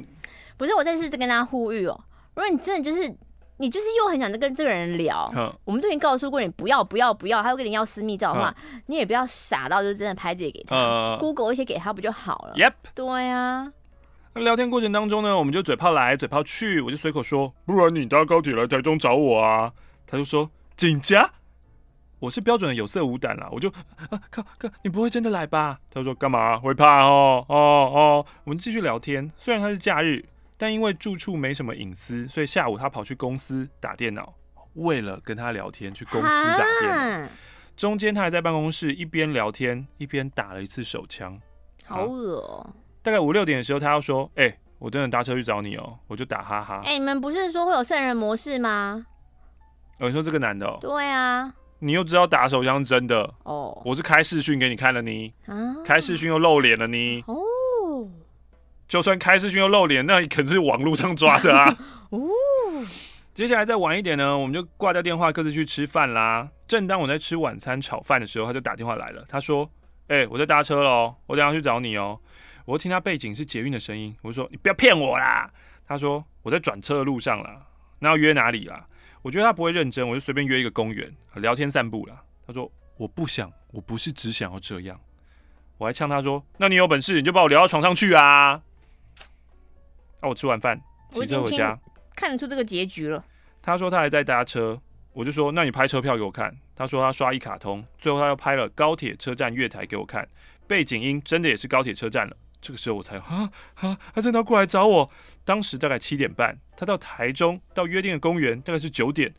不是我这次是跟大家呼吁哦，如果你真的就是。你就是又很想跟这个人聊，我们都已经告诉过你不要不要不要，他又跟你要私密照的话，你也不要傻到就真的拍这些给他，Google 一些给他不就好了？Yep，对呀。那聊天过程当中呢，我们就嘴炮来嘴炮去，我就随口说，不然你搭高铁来台中找我啊？他就说紧家，我是标准的有色无胆啦，我就啊靠靠，你不会真的来吧？他说干嘛会怕哦哦哦，我们继续聊天，虽然他是假日。但因为住处没什么隐私，所以下午他跑去公司打电脑，为了跟他聊天去公司打电脑。中间他还在办公室一边聊天一边打了一次手枪，好恶哦！大概五六点的时候，他要说：“哎、欸，我等等搭车去找你哦。”我就打哈哈。哎、欸，你们不是说会有圣人模式吗？哦，你说这个男的哦？对啊。你又知道打手枪真的哦？我是开视讯给你看了你，开视讯又露脸了你哦。就算开视讯又露脸，那 <laughs> 可是网络上抓的啊。<laughs> 哦。接下来再晚一点呢，我们就挂掉电话，各自去吃饭啦。正当我在吃晚餐炒饭的时候，他就打电话来了。他说：“哎、欸，我在搭车喽，我等下去找你哦。”我听他背景是捷运的声音，我就说：“你不要骗我啦。”他说：“我在转车的路上啦，那要约哪里啦？”我觉得他不会认真，我就随便约一个公园聊天散步啦。他说：“我不想，我不是只想要这样。”我还呛他说：“那你有本事你就把我留到床上去啊！”那、啊、我吃完饭，骑车回家，看得出这个结局了。他说他还在搭车，我就说，那你拍车票给我看。他说他刷一卡通，最后他又拍了高铁车站月台给我看，背景音真的也是高铁车站了。这个时候我才啊啊，他真的要过来找我。当时大概七点半，他到台中到约定的公园大概是九点。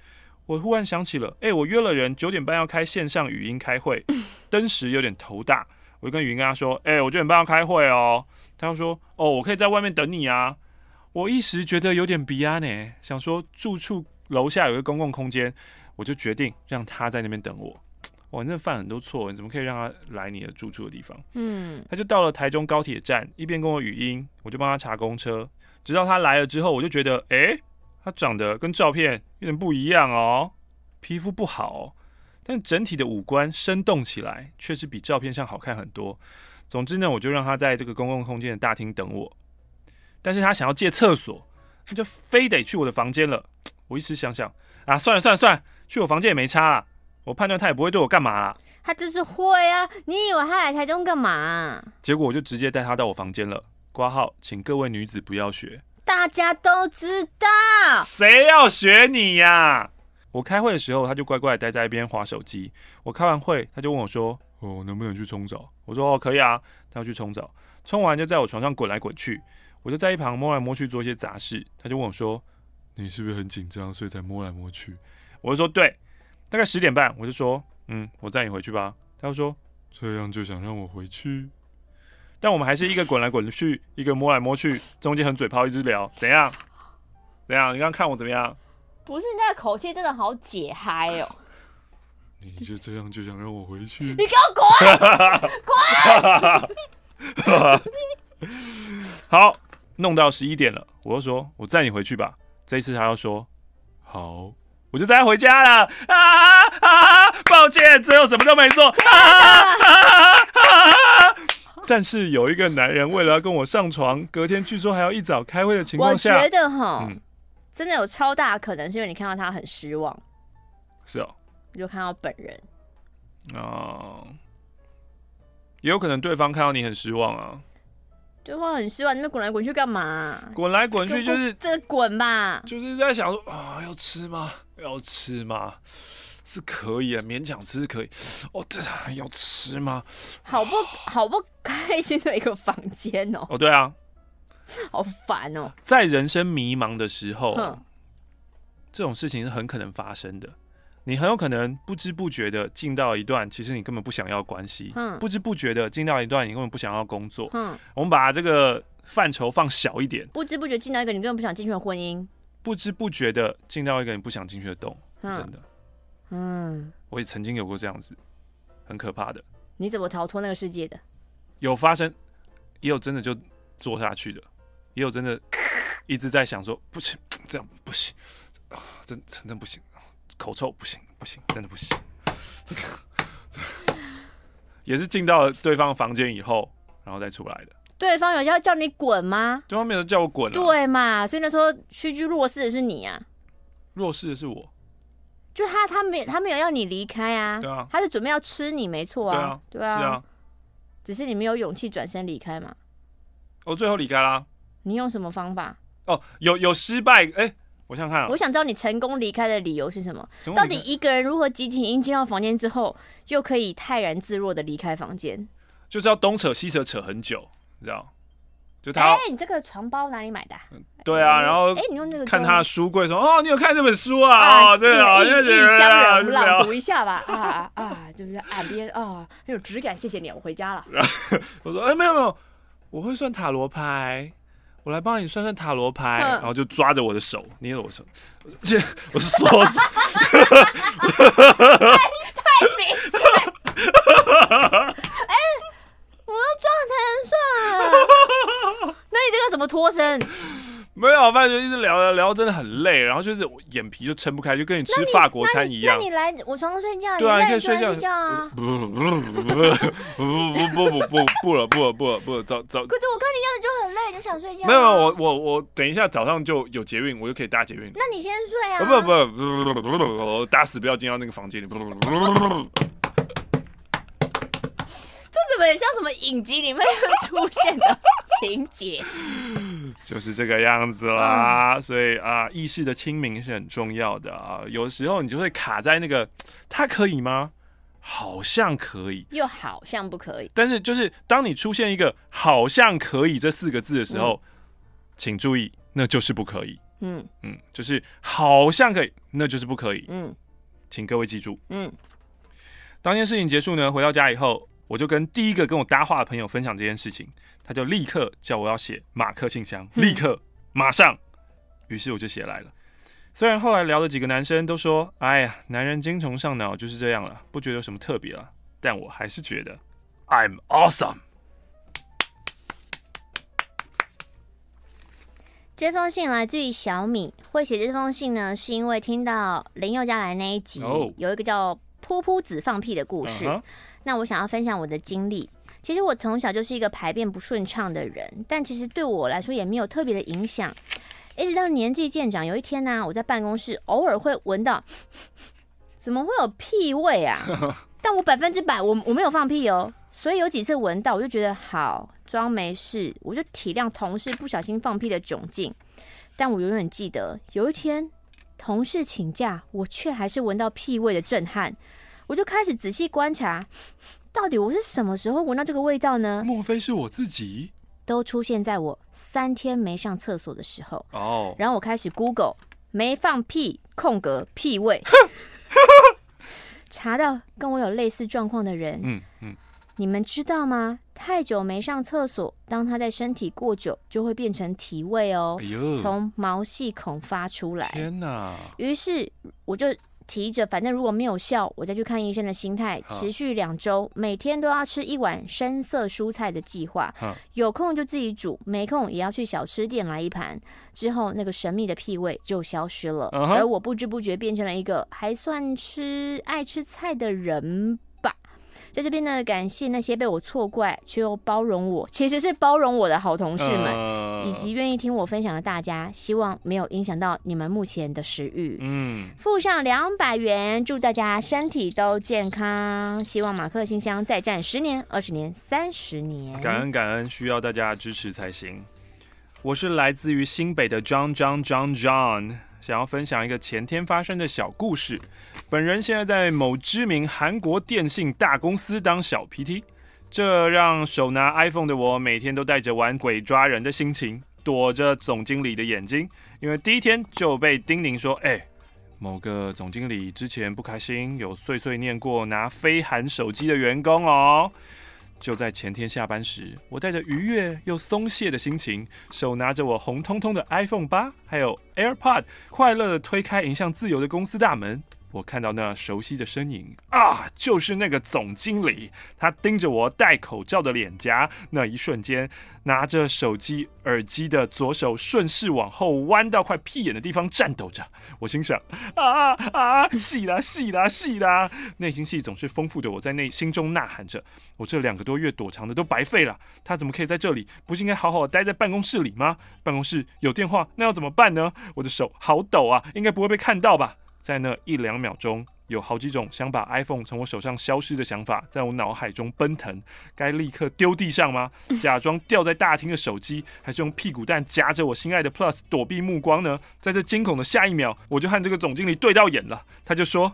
我忽然想起了，哎、欸，我约了人九点半要开线上语音开会，登时有点头大。我就跟语音跟他说，哎、欸，我九点半要开会哦。他就说，哦，我可以在外面等你啊。我一时觉得有点逼啊呢，想说住处楼下有个公共空间，我就决定让他在那边等我。<tsk> 哇，你真的犯很多错，你怎么可以让他来你的住处的地方？嗯，他就到了台中高铁站，一边跟我语音，我就帮他查公车。直到他来了之后，我就觉得，哎，他长得跟照片有点不一样哦，皮肤不好，但整体的五官生动起来，确实比照片上好看很多。总之呢，我就让他在这个公共空间的大厅等我。但是他想要借厕所，那就非得去我的房间了。<tsk> 我一时想想啊，算了算了算了，去我房间也没差啦。我判断他也不会对我干嘛啦。他就是会啊，你以为他来台中干嘛？结果我就直接带他到我房间了。挂号，请各位女子不要学。大家都知道。谁要学你呀？我开会的时候，他就乖乖待在一边划手机。我开完会，他就问我说：“哦，能不能去冲澡？”我说：“哦，可以啊。”他要去冲澡，冲完就在我床上滚来滚去。我就在一旁摸来摸去做一些杂事，他就问我说：“你是不是很紧张，所以才摸来摸去？”我就说：“对。”大概十点半，我就说：“嗯，我载你回去吧。”他就说：“这样就想让我回去？”但我们还是一个滚来滚去，一个摸来摸去，中间很嘴炮，一直聊。怎样？怎样？你刚刚看我怎么样？不是，你那个口气真的好解嗨哦！你就这样就想让我回去？你给我滚！<laughs> 滚！<laughs> 好。弄到十一点了，我就说，我载你回去吧。这一次他要说好，我就载他回家了。啊啊啊！抱歉，最后什么都没做。啊啊啊啊！但是有一个男人为了要跟我上床，隔天据说还要一早开会的情况下，我觉得哈，嗯、真的有超大可能是因为你看到他很失望。是哦，你就看到本人。哦，也有可能对方看到你很失望啊。对方很失望，你们滚来滚去干嘛？滚来滚去就是这滚吧，就是在想说啊，要吃吗？要吃吗？是可以啊，勉强吃是可以。哦，对啊，要吃吗？好不好不开心的一个房间哦。哦，对啊，好烦哦。在人生迷茫的时候，哼这种事情是很可能发生的。你很有可能不知不觉的进到一段其实你根本不想要关系，嗯、不知不觉的进到一段你根本不想要工作。嗯、我们把这个范畴放小一点，不知不觉进到一个你根本不想进去的婚姻，不知不觉的进到一个你不想进去的洞，嗯、真的。嗯，我也曾经有过这样子，很可怕的。你怎么逃脱那个世界的？有发生，也有真的就做下去的，也有真的一直在想说不行，这样不行啊，真真的不行。口臭不行，不行，真的不行。<laughs> 这个，这个、也是进到对方房间以后，然后再出来的。对方有要叫你滚吗？对方没有叫我滚、啊。对嘛，所以那时候屈居弱势的是你啊。弱势的是我。就他，他没有，他没有要你离开啊。对啊。他是准备要吃你，没错啊。对啊。对啊。是啊。只是你没有勇气转身离开嘛。我最后离开啦。你用什么方法？哦，有有失败，哎、欸，我想看、啊。我想知道你成功离开的理由是什么？到底一个人如何激情一进到房间之后，又可以泰然自若的离开房间？就是要东扯西扯扯很久，你知道？就他，哎、欸，你这个床包哪里买的、啊？对啊，然后哎，你用那个看他的书柜说，哦，你有看这本书啊？哦，对啊，异乡人朗读一下吧，啊啊，就是岸边啊，很有质感，谢谢你，我回家了。<laughs> 我说，哎，没有没有，我会算塔罗牌，我来帮你算算塔罗牌，然后就抓着我的手，捏着我手，<laughs> 这我是说，太太明显。我要抓才能算，<laughs> 那你这个怎么脱身？没有，反正就一直聊聊聊，真的很累，然后就是眼皮就撑不开，就跟你吃法国餐一样。那你，来我床上睡觉，对啊，你可以睡觉啊。<laughs> 不不不不不不不不不不不了不了不了不了早早。可是我看你样子就很累，就想睡觉。没有，我我我等一下早上就有捷运，我就可以搭捷运。那你先睡啊。不不不不不不，我打死不要进到那个房间里。不不不不。这怎么像什么影集里面会出现的情节？就是这个样子啦。嗯、所以啊，意识的清明是很重要的啊。有时候你就会卡在那个，他可以吗？好像可以，又好像不可以。但是就是当你出现一个“好像可以”这四个字的时候，嗯、请注意，那就是不可以。嗯嗯，就是好像可以，那就是不可以。嗯，请各位记住。嗯，当件事情结束呢，回到家以后。我就跟第一个跟我搭话的朋友分享这件事情，他就立刻叫我要写马克信箱，立刻马上，于是我就写来了。虽然后来聊的几个男生都说，哎呀，男人精虫上脑就是这样了，不觉得有什么特别了，但我还是觉得 I'm awesome。这封信来自于小米，会写这封信呢，是因为听到林宥嘉来那一集，oh. 有一个叫噗噗子放屁的故事。Uh huh. 那我想要分享我的经历。其实我从小就是一个排便不顺畅的人，但其实对我来说也没有特别的影响。一直到年纪渐长，有一天呢、啊，我在办公室偶尔会闻到，<laughs> 怎么会有屁味啊？<laughs> 但我百分之百我我没有放屁哦，所以有几次闻到，我就觉得好装没事，我就体谅同事不小心放屁的窘境。但我永远记得有一天同事请假，我却还是闻到屁味的震撼。我就开始仔细观察，到底我是什么时候闻到这个味道呢？莫非是我自己？都出现在我三天没上厕所的时候。哦。然后我开始 Google 没放屁空格屁味，<laughs> 查到跟我有类似状况的人。嗯嗯。你们知道吗？太久没上厕所，当它在身体过久，就会变成体味哦。从毛细孔发出来。天哪！于是我就。提着，反正如果没有效，我再去看医生的心态，持续两周，每天都要吃一碗深色蔬菜的计划。有空就自己煮，没空也要去小吃店来一盘。之后，那个神秘的屁味就消失了，而我不知不觉变成了一个还算吃爱吃菜的人。在这边呢，感谢那些被我错怪却又包容我，其实是包容我的好同事们，呃、以及愿意听我分享的大家。希望没有影响到你们目前的食欲。嗯，附上两百元，祝大家身体都健康。希望马克信箱再战十年、二十年、三十年。感恩感恩，需要大家支持才行。我是来自于新北的 John John John John。想要分享一个前天发生的小故事。本人现在在某知名韩国电信大公司当小 PT，这让手拿 iPhone 的我每天都带着玩鬼抓人的心情，躲着总经理的眼睛，因为第一天就被叮咛说：“哎，某个总经理之前不开心，有碎碎念过拿飞韩手机的员工哦。”就在前天下班时，我带着愉悦又松懈的心情，手拿着我红彤彤的 iPhone 八，还有 AirPod，快乐的推开迎向自由的公司大门。我看到那熟悉的身影啊，就是那个总经理。他盯着我戴口罩的脸颊，那一瞬间，拿着手机耳机的左手顺势往后弯到快屁眼的地方颤抖着。我心想：啊啊，是啦是啦是啦！内心戏总是丰富的，我在内心中呐喊着：我这两个多月躲藏的都白费了。他怎么可以在这里？不是应该好好待在办公室里吗？办公室有电话，那要怎么办呢？我的手好抖啊，应该不会被看到吧？在那一两秒钟，有好几种想把 iPhone 从我手上消失的想法在我脑海中奔腾。该立刻丢地上吗？<laughs> 假装掉在大厅的手机，还是用屁股蛋夹着我心爱的 Plus 躲避目光呢？在这惊恐的下一秒，我就和这个总经理对到眼了。他就说：“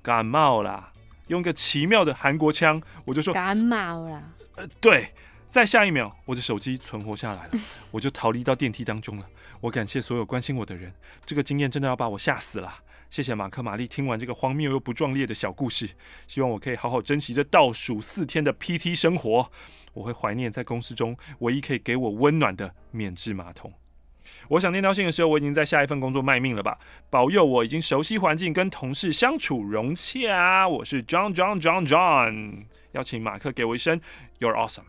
感冒啦。”用一个奇妙的韩国腔，我就说：“感冒啦。”呃，对。在下一秒，我的手机存活下来了，<laughs> 我就逃离到电梯当中了。我感谢所有关心我的人，这个经验真的要把我吓死了。谢谢马克玛丽听完这个荒谬又不壮烈的小故事，希望我可以好好珍惜这倒数四天的 PT 生活。我会怀念在公司中唯一可以给我温暖的免治马桶。我想念叨信的时候，我已经在下一份工作卖命了吧？保佑我已经熟悉环境，跟同事相处融洽啊。我是 John John John John，邀请马克给我一声 You're awesome。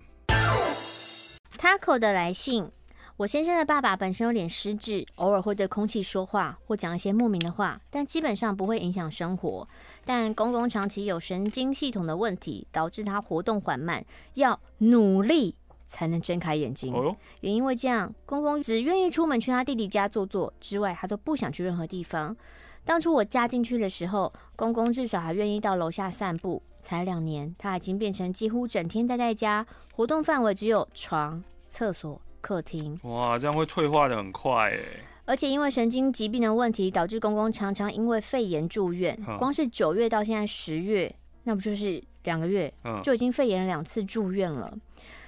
Taco 的来信。我先生的爸爸本身有点失智，偶尔会对空气说话或讲一些莫名的话，但基本上不会影响生活。但公公长期有神经系统的问题，导致他活动缓慢，要努力才能睁开眼睛。哦、也因为这样，公公只愿意出门去他弟弟家坐坐，之外他都不想去任何地方。当初我嫁进去的时候，公公至少还愿意到楼下散步。才两年，他已经变成几乎整天待在家，活动范围只有床、厕所。客厅哇，这样会退化的很快哎！而且因为神经疾病的问题，导致公公常常因为肺炎住院。光是九月到现在十月，那不就是两个月，就已经肺炎两次住院了。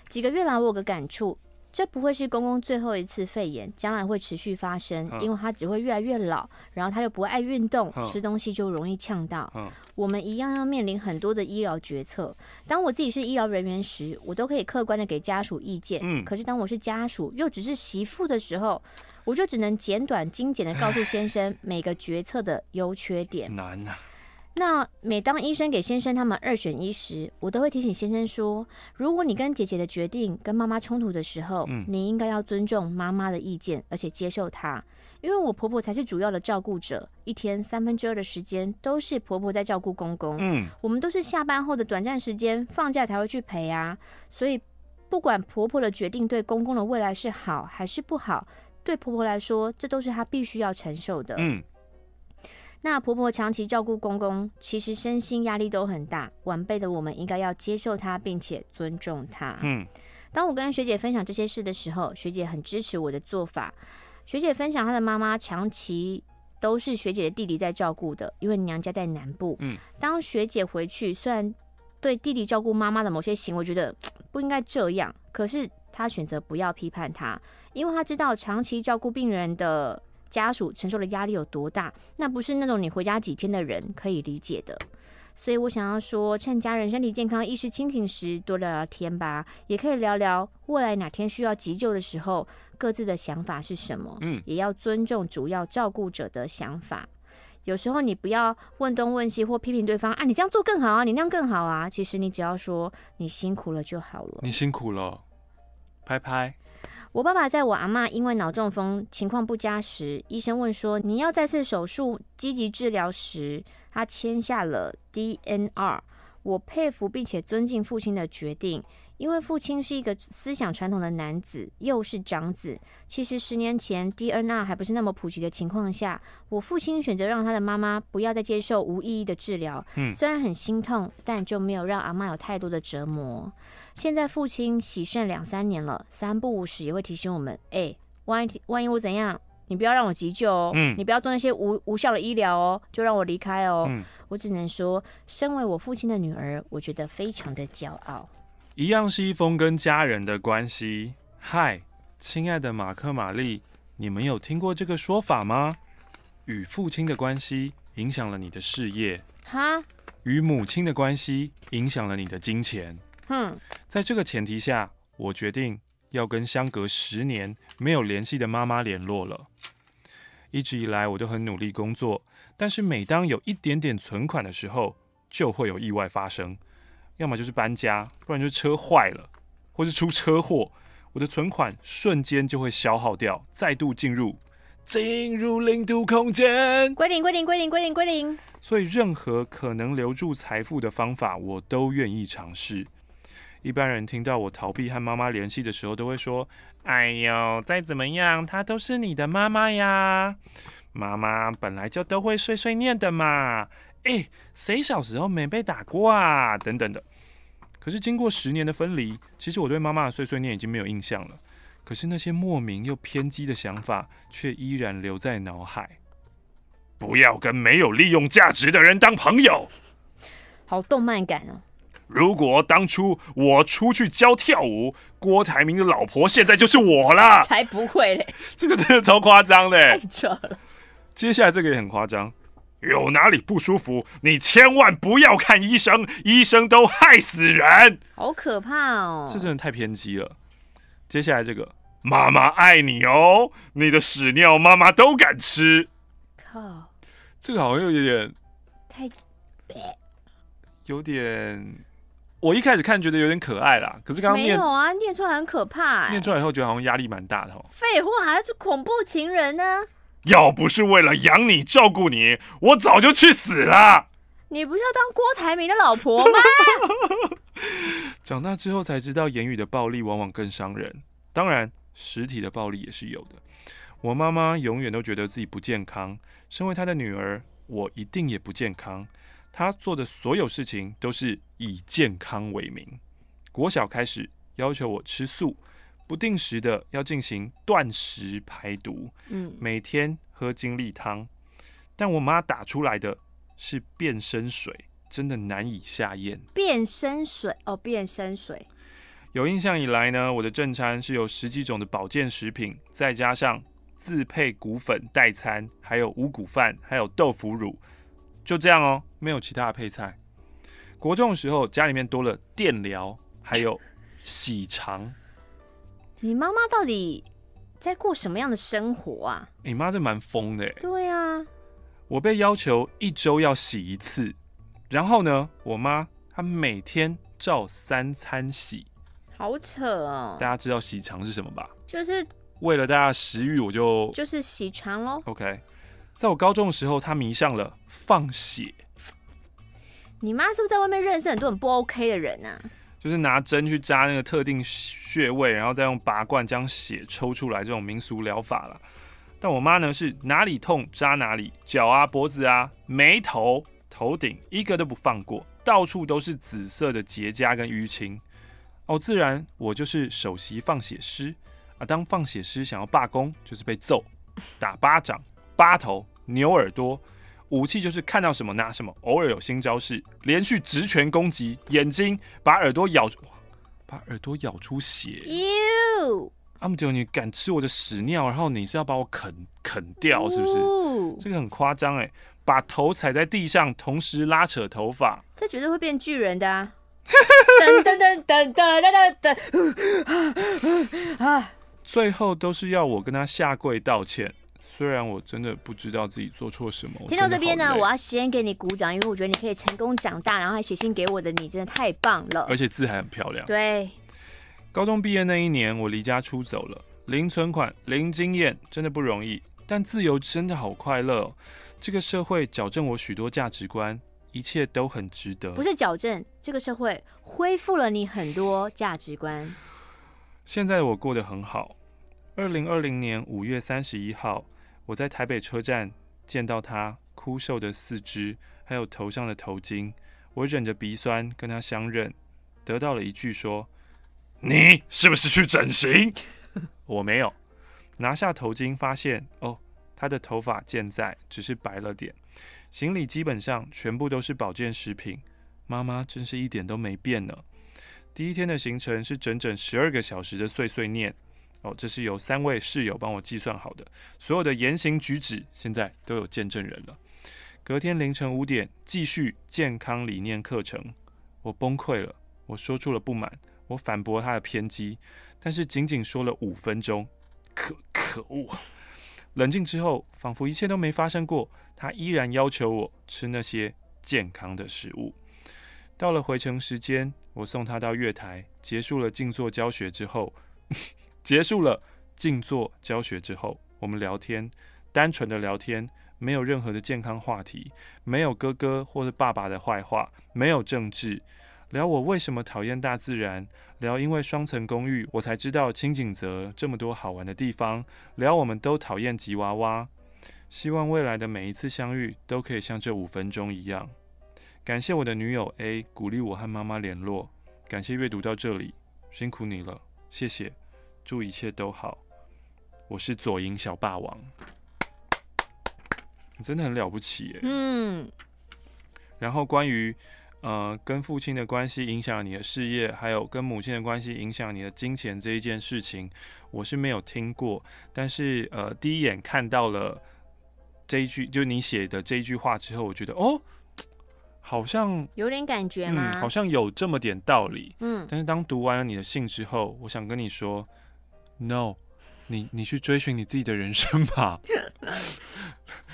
几个月来，我有个感触。这不会是公公最后一次肺炎，将来会持续发生，因为他只会越来越老，然后他又不爱运动，吃东西就容易呛到。我们一样要面临很多的医疗决策。当我自己是医疗人员时，我都可以客观的给家属意见。可是当我是家属又只是媳妇的时候，我就只能简短精简的告诉先生每个决策的优缺点。难呐。那每当医生给先生他们二选一时，我都会提醒先生说：如果你跟姐姐的决定跟妈妈冲突的时候，嗯、你应该要尊重妈妈的意见，而且接受她，因为我婆婆才是主要的照顾者，一天三分之二的时间都是婆婆在照顾公公。嗯，我们都是下班后的短暂时间放假才会去陪啊，所以不管婆婆的决定对公公的未来是好还是不好，对婆婆来说，这都是她必须要承受的。嗯。那婆婆长期照顾公公，其实身心压力都很大。晚辈的我们应该要接受她，并且尊重她。嗯，当我跟学姐分享这些事的时候，学姐很支持我的做法。学姐分享她的妈妈长期都是学姐的弟弟在照顾的，因为娘家在南部。嗯，当学姐回去，虽然对弟弟照顾妈妈的某些行为觉得 <tsk> 不应该这样，可是她选择不要批判她，因为她知道长期照顾病人的。家属承受的压力有多大？那不是那种你回家几天的人可以理解的。所以我想要说，趁家人身体健康、意识清醒时，多聊聊天吧。也可以聊聊未来哪天需要急救的时候，各自的想法是什么。嗯，也要尊重主要照顾者的想法。有时候你不要问东问西或批评对方啊，你这样做更好啊，你那样更好啊。其实你只要说你辛苦了就好了。你辛苦了，拍拍。我爸爸在我阿嬷因为脑中风情况不佳时，医生问说，你要再次手术积极治疗时，他签下了 DNR。我佩服并且尊敬父亲的决定。因为父亲是一个思想传统的男子，又是长子。其实十年前 DNR 还不是那么普及的情况下，我父亲选择让他的妈妈不要再接受无意义的治疗。嗯，虽然很心痛，但就没有让阿妈有太多的折磨。现在父亲洗肾两三年了，三不五时也会提醒我们：哎，万一万一我怎样，你不要让我急救哦，嗯，你不要做那些无无效的医疗哦，就让我离开哦。嗯，我只能说，身为我父亲的女儿，我觉得非常的骄傲。一样是一封跟家人的关系。嗨，亲爱的马克玛丽，你们有听过这个说法吗？与父亲的关系影响了你的事业。哈？与母亲的关系影响了你的金钱。哼。在这个前提下，我决定要跟相隔十年没有联系的妈妈联络了。一直以来我都很努力工作，但是每当有一点点存款的时候，就会有意外发生，要么就是搬家，不然就是车坏了，或是出车祸，我的存款瞬间就会消耗掉，再度进入。进入零度空间，归零归零归零归零归零。所以，任何可能留住财富的方法，我都愿意尝试。一般人听到我逃避和妈妈联系的时候，都会说：“哎呦，再怎么样，她都是你的妈妈呀。妈妈本来就都会碎碎念的嘛。哎，谁小时候没被打过啊？等等的。可是，经过十年的分离，其实我对妈妈的碎碎念已经没有印象了。”可是那些莫名又偏激的想法，却依然留在脑海。不要跟没有利用价值的人当朋友。好动漫感哦。如果当初我出去教跳舞，郭台铭的老婆现在就是我了。才不会嘞！这个真的超夸张的。太扯了。接下来这个也很夸张。有哪里不舒服，你千万不要看医生，医生都害死人。好可怕哦。这真的太偏激了。接下来这个。妈妈爱你哦，你的屎尿妈妈都敢吃。靠，这个好像有点太，有点。我一开始看觉得有点可爱啦，可是刚刚没有啊，念出来很可怕欸。念出来以后觉得好像压力蛮大的哦。废话，还是恐怖情人呢？要不是为了养你照顾你，我早就去死了。你不是要当郭台铭的老婆吗？<laughs> 长大之后才知道，言语的暴力往往更伤人。当然。实体的暴力也是有的。我妈妈永远都觉得自己不健康，身为她的女儿，我一定也不健康。她做的所有事情都是以健康为名。国小开始要求我吃素，不定时的要进行断食排毒，嗯，每天喝精力汤。但我妈打出来的是变身水，真的难以下咽。变身水哦，变身水。有印象以来呢，我的正餐是有十几种的保健食品，再加上自配谷粉代餐，还有五谷饭，还有豆腐乳，就这样哦，没有其他的配菜。国中的时候，家里面多了电疗，还有洗肠。你妈妈到底在过什么样的生活啊？你妈这蛮疯的。对啊，我被要求一周要洗一次，然后呢，我妈她每天照三餐洗。好扯哦！大家知道洗肠是什么吧？就是为了大家的食欲，我就就是洗肠喽。OK，在我高中的时候，她迷上了放血。你妈是不是在外面认识很多很不 OK 的人啊？就是拿针去扎那个特定穴位，然后再用拔罐将血抽出来，这种民俗疗法了。但我妈呢，是哪里痛扎哪里，脚啊、脖子啊、眉头、头顶，一个都不放过，到处都是紫色的结痂跟淤青。哦，自然我就是首席放血师啊！当放血师想要罢工，就是被揍、打巴掌、扒头、扭耳朵，武器就是看到什么拿什么。偶尔有新招式，连续直拳攻击眼睛，把耳朵咬，把耳朵咬出血。哟，阿姆丢，你敢吃我的屎尿？然后你是要把我啃啃掉，是不是？呜这个很夸张哎！把头踩在地上，同时拉扯头发，这绝对会变巨人的啊！<laughs> 噔噔噔噔噔噔噔啊！最后都是要我跟他下跪道歉，虽然我真的不知道自己做错什么。听到这边呢，我要先给你鼓掌，因为我觉得你可以成功长大，然后还写信给我的你，真的太棒了，而且字还很漂亮。对，高中毕业那一年，我离家出走了，零存款、零经验，真的不容易，但自由真的好快乐哦。这个社会矫正我许多价值观。一切都很值得。不是矫正，这个社会恢复了你很多价值观。现在我过得很好。二零二零年五月三十一号，我在台北车站见到他枯瘦的四肢，还有头上的头巾。我忍着鼻酸跟他相认，得到了一句说：“你是不是去整形？” <laughs> 我没有。拿下头巾，发现哦，他的头发健在，只是白了点。行李基本上全部都是保健食品，妈妈真是一点都没变呢。第一天的行程是整整十二个小时的碎碎念，哦，这是由三位室友帮我计算好的，所有的言行举止现在都有见证人了。隔天凌晨五点继续健康理念课程，我崩溃了，我说出了不满，我反驳他的偏激，但是仅仅说了五分钟，可可恶。冷静之后，仿佛一切都没发生过。他依然要求我吃那些健康的食物。到了回程时间，我送他到月台，结束了静坐教学之后，结束了静坐教学之后，我们聊天，单纯的聊天，没有任何的健康话题，没有哥哥或是爸爸的坏话，没有政治。聊我为什么讨厌大自然，聊因为双层公寓我才知道清景泽这么多好玩的地方，聊我们都讨厌吉娃娃。希望未来的每一次相遇都可以像这五分钟一样。感谢我的女友 A 鼓励我和妈妈联络。感谢阅读到这里，辛苦你了，谢谢，祝一切都好。我是左营小霸王，你真的很了不起耶。嗯。然后关于。呃，跟父亲的关系影响你的事业，还有跟母亲的关系影响你的金钱这一件事情，我是没有听过。但是呃，第一眼看到了这一句，就你写的这一句话之后，我觉得哦，好像有点感觉吗？嗯，好像有这么点道理。嗯。但是当读完了你的信之后，我想跟你说，No，你你去追寻你自己的人生吧。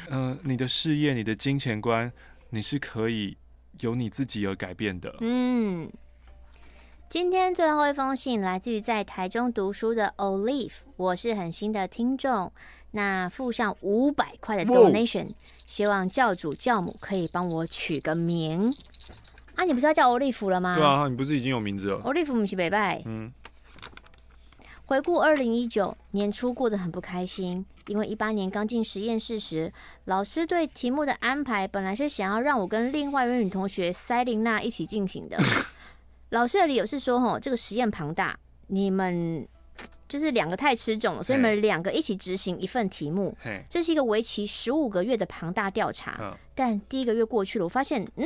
呃，你的事业，你的金钱观，你是可以。由你自己而改变的。嗯，今天最后一封信来自于在台中读书的 Olive，我是很新的听众，那附上五百块的 donation，希望教主教母可以帮我取个名。啊，你不是要叫 Olive 了吗？对啊，你不是已经有名字了？Olive 不是北拜。嗯。回顾二零一九年初过得很不开心，因为一八年刚进实验室时，老师对题目的安排本来是想要让我跟另外一位女同学塞琳娜一起进行的。<laughs> 老师的理由是说，吼，这个实验庞大，你们 <tsk> 就是两个太吃重了，所以你们两个一起执行一份题目。这是一个为期十五个月的庞大调查。但第一个月过去了，我发现，嗯。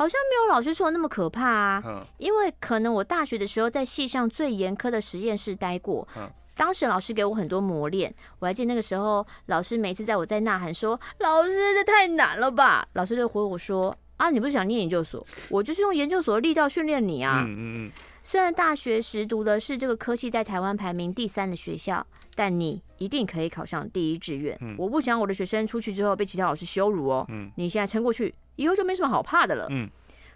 好像没有老师说的那么可怕啊，因为可能我大学的时候在系上最严苛的实验室待过，当时老师给我很多磨练，我还记得那个时候老师每次在我在呐喊说老师这太难了吧，老师就回我说啊，你不是想念研究所，我就是用研究所的力道训练你啊。虽然大学时读的是这个科系在台湾排名第三的学校，但你一定可以考上第一志愿。我不想我的学生出去之后被其他老师羞辱哦。你现在撑过去。以后就没什么好怕的了。嗯，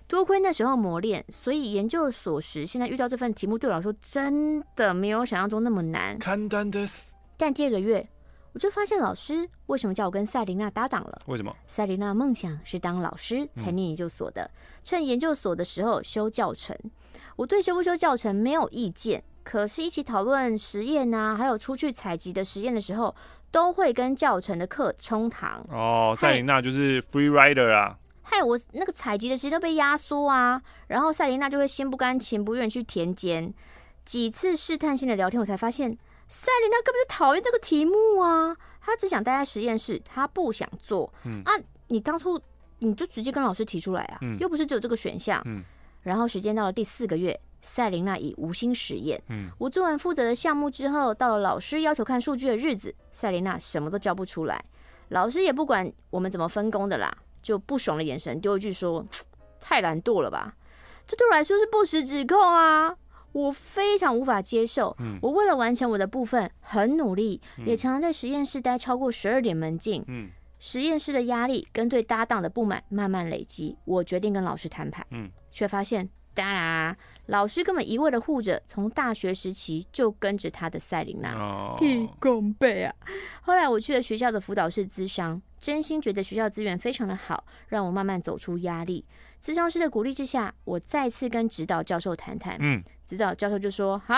多亏那时候磨练，所以研究所时现在遇到这份题目，对我来说真的没有想象中那么难。但第二个月，我就发现老师为什么叫我跟赛琳娜搭档了？为什么？赛琳娜梦想是当老师才念研究所的，趁研究所的时候修教程。我对修不修教程没有意见，可是一起讨论实验啊，还有出去采集的实验的时候，都会跟教程的课冲堂。哦，赛琳娜就是 free rider 啊。害我那个采集的时间都被压缩啊，然后赛琳娜就会心不甘情不愿去田间。几次试探性的聊天，我才发现赛琳娜根本就讨厌这个题目啊，她只想待在实验室，她不想做。嗯啊，你当初你就直接跟老师提出来啊，嗯、又不是只有这个选项。嗯，然后时间到了第四个月，赛琳娜已无心实验。嗯，我做完负责的项目之后，到了老师要求看数据的日子，赛琳娜什么都交不出来，老师也不管我们怎么分工的啦。就不爽的眼神丢一句说：“ <tsk> 太懒惰了吧？”这对我来说是不实指控啊！我非常无法接受。嗯，我为了完成我的部分很努力，也常常在实验室待超过十二点门禁。嗯，实验室的压力跟对搭档的不满慢慢累积，我决定跟老师摊牌。嗯，却发现。当然啊，老师根本一味的护着从大学时期就跟着他的赛琳娜，提供背啊。后来我去了学校的辅导室咨商，真心觉得学校资源非常的好，让我慢慢走出压力。咨商师的鼓励之下，我再次跟指导教授谈谈。嗯，指导教授就说：“好，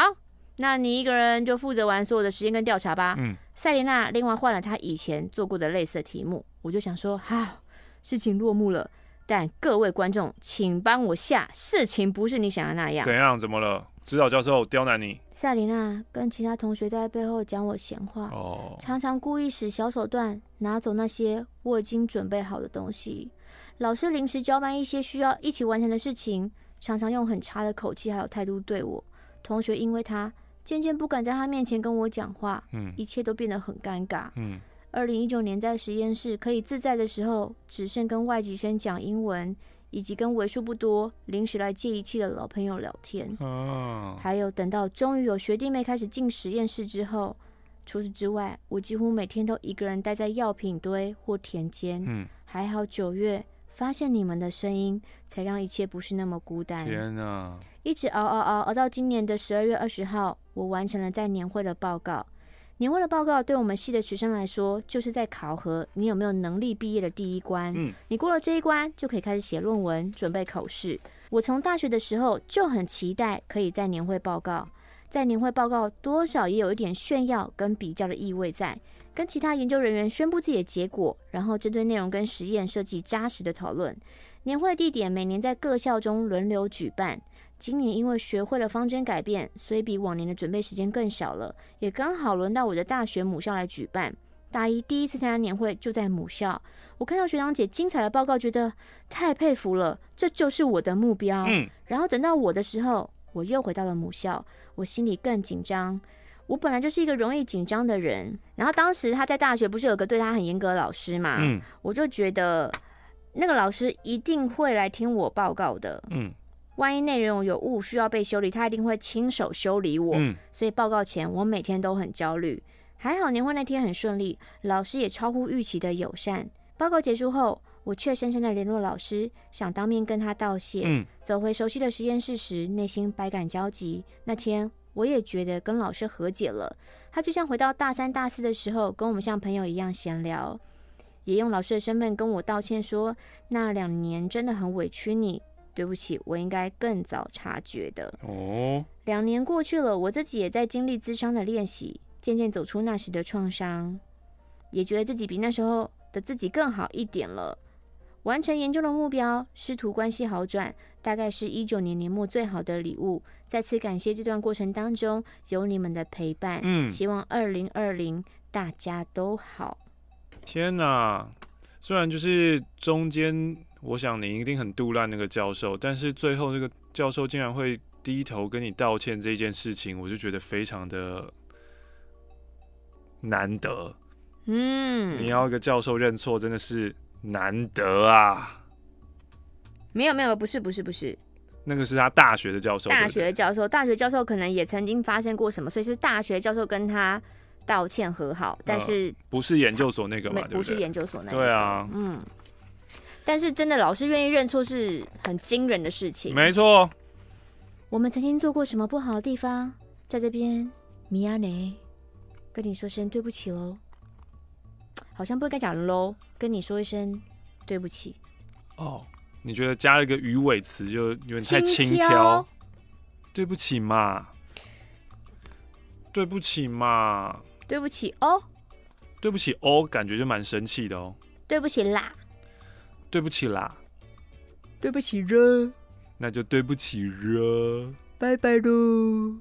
那你一个人就负责完所有的实验跟调查吧。”嗯，赛琳娜另外换了她以前做过的类似的题目。我就想说：“好，事情落幕了。”但各位观众，请帮我下，事情不是你想的那样。怎样？怎么了？指导教授刁难你？赛琳娜跟其他同学在背后讲我闲话，哦，常常故意使小手段拿走那些我已经准备好的东西。老师临时交办一些需要一起完成的事情，常常用很差的口气还有态度对我。同学因为他渐渐不敢在他面前跟我讲话，嗯，一切都变得很尴尬，嗯。二零一九年在实验室可以自在的时候，只剩跟外籍生讲英文，以及跟为数不多临时来借仪器的老朋友聊天。哦，还有等到终于有学弟妹开始进实验室之后，除此之外，我几乎每天都一个人待在药品堆或田间。嗯，还好九月发现你们的声音，才让一切不是那么孤单。天哪！一直熬熬熬熬到今年的十二月二十号，我完成了在年会的报告。年会的报告对我们系的学生来说，就是在考核你有没有能力毕业的第一关。嗯，你过了这一关，就可以开始写论文，准备考试。我从大学的时候就很期待可以在年会报告，在年会报告多少也有一点炫耀跟比较的意味在，跟其他研究人员宣布自己的结果，然后针对内容跟实验设计扎实的讨论。年会地点每年在各校中轮流举办。今年因为学会了方针改变，所以比往年的准备时间更小了，也刚好轮到我的大学母校来举办。大一第一次参加年会就在母校，我看到学长姐精彩的报告，觉得太佩服了，这就是我的目标。嗯。然后等到我的时候，我又回到了母校，我心里更紧张。我本来就是一个容易紧张的人，然后当时他在大学不是有个对他很严格的老师嘛？嗯。我就觉得那个老师一定会来听我报告的。嗯。万一内容有误需要被修理，他一定会亲手修理我。嗯，所以报告前我每天都很焦虑。还好年会那天很顺利，老师也超乎预期的友善。报告结束后，我却深深的联络老师，想当面跟他道谢。嗯，走回熟悉的实验室时，内心百感交集。那天我也觉得跟老师和解了，他就像回到大三大四的时候，跟我们像朋友一样闲聊，也用老师的身份跟我道歉说，那两年真的很委屈你。对不起，我应该更早察觉的。哦，两年过去了，我自己也在经历自伤的练习，渐渐走出那时的创伤，也觉得自己比那时候的自己更好一点了。完成研究的目标，师徒关系好转，大概是一九年年末最好的礼物。再次感谢这段过程当中有你们的陪伴。嗯，希望二零二零大家都好。天哪，虽然就是中间。我想你一定很杜烂那个教授，但是最后那个教授竟然会低头跟你道歉这件事情，我就觉得非常的难得。嗯，你要一个教授认错，真的是难得啊。没有没有，不是不是不是，那个是他大学的教授。大学教授，大学教授可能也曾经发生过什么，所以是大学教授跟他道歉和好，但是、呃、不是研究所那个嘛？不是研究所那个。对啊，嗯。但是真的，老师愿意认错是很惊人的事情。没错，我们曾经做过什么不好的地方，在这边，米亚内跟你说声对不起喽。好像不该讲 low，，跟你说一声对不起。哦，你觉得加了一个鱼尾词就有点太轻佻？对不起嘛，对不起嘛，对不起哦，对不起哦，感觉就蛮生气的哦。对不起啦。对不起啦，对不起了，那就对不起了，拜拜喽。